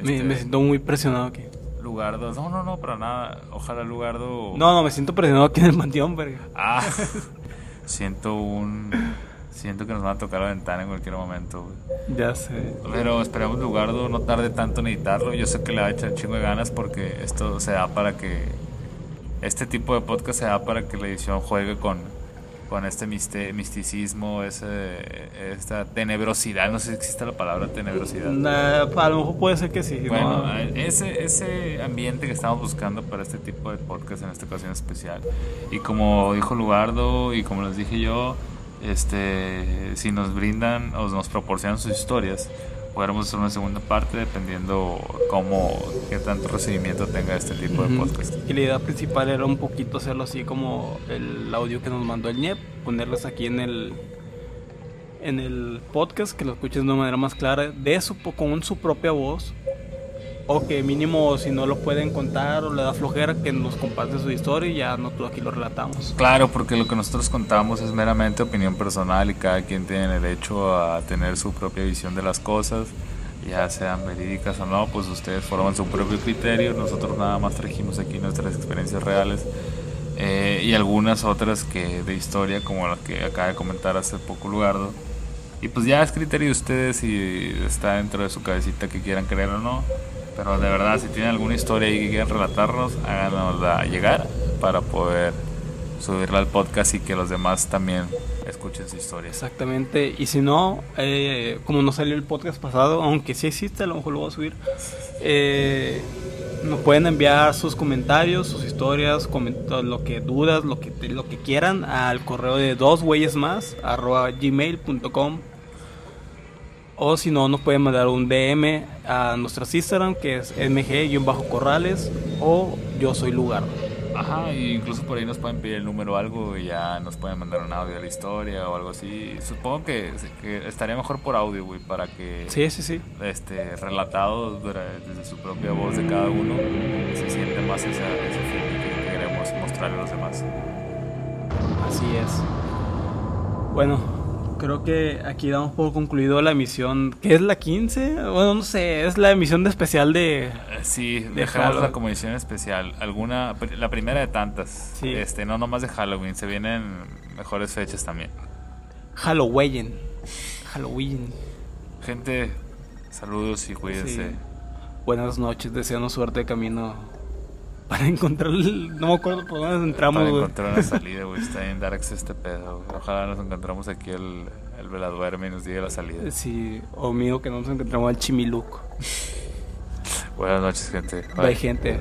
Me, Este, me siento muy presionado aquí. Lugardo, no, no, no, para nada. Ojalá Lugardo. No, no, me siento presionado aquí en el panteón, verga. Ah, siento un. Siento que nos van a tocar la ventana en cualquier momento. güey. Ya sé. Pero esperemos Lugardo no tarde tanto en editarlo. Yo sé que le va a echar un chingo de ganas porque esto se da para que. Este tipo de podcast se da para que la edición juegue con, con este misticismo, ese, esta tenebrosidad. No sé si existe la palabra tenebrosidad. Nah, a lo mejor puede ser que sí. Bueno, ¿no? ese, ese ambiente que estamos buscando para este tipo de podcast en esta ocasión especial. Y como dijo Lugardo y como les dije yo, este, si nos brindan o nos proporcionan sus historias, podremos hacer una segunda parte dependiendo cómo, qué tanto recibimiento tenga este tipo de Ujú. podcast. Y la idea principal era un poquito hacerlo así como el audio que nos mandó el ñep, ponerles aquí en el en el podcast que lo escuches de una manera más clara, de su con su propia voz o que mínimo si no lo pueden contar o le da flojera que nos comparte su historia y ya nosotros aquí lo relatamos. Claro, porque lo que nosotros contamos es meramente opinión personal y cada quien tiene derecho a tener su propia visión de las cosas, ya sean verídicas o no, pues ustedes forman su propio criterio, nosotros nada más trajimos aquí nuestras experiencias reales eh, y algunas otras que de historia como las que acaba de comentar hace poco Lugardo. Y pues ya es criterio de ustedes si está dentro de su cabecita que quieran creer o no. Pero de verdad, si tienen alguna historia y que quieran relatarnos, háganosla llegar para poder subirla al podcast y que los demás también escuchen su historia. Exactamente, y si no, eh, como no salió el podcast pasado, aunque sí existe, a lo mejor lo voy a subir, eh, nos pueden enviar sus comentarios, sus historias, lo que dudas, lo que, lo que quieran al correo de dos güeyes más, arroba gmail.com. O si no, nos pueden mandar un DM a nuestras Instagram, que es mg-corrales o yo soy lugar. Ajá, incluso por ahí nos pueden pedir el número o algo y ya nos pueden mandar un audio de la historia o algo así. Supongo que, que estaría mejor por audio, güey, para que Sí, sí, sí. este relatado desde su propia voz de cada uno se siente más esa, ese feeling que queremos mostrarle a los demás. Así es. Bueno, creo que aquí damos por concluido la emisión. ¿Qué es la 15? Bueno, no sé, es la emisión de especial de. Eh, Sí, De dejamos la comisión especial. Alguna, la primera de tantas. Sí. Este, no nomás de Halloween, se vienen mejores fechas también. Halloween. Halloween. Gente, saludos y cuídense. Sí. Buenas noches, deseamos suerte de camino para encontrar. el- No me acuerdo por dónde entramos, Para encontrar una salida, güey. Está en Darks este pedo. Ojalá nos encontramos aquí el, el veladuerme y nos diga la salida. Sí, o mío que no nos encontramos al Chimiluco. Buenas noches, gente. Bye, gente.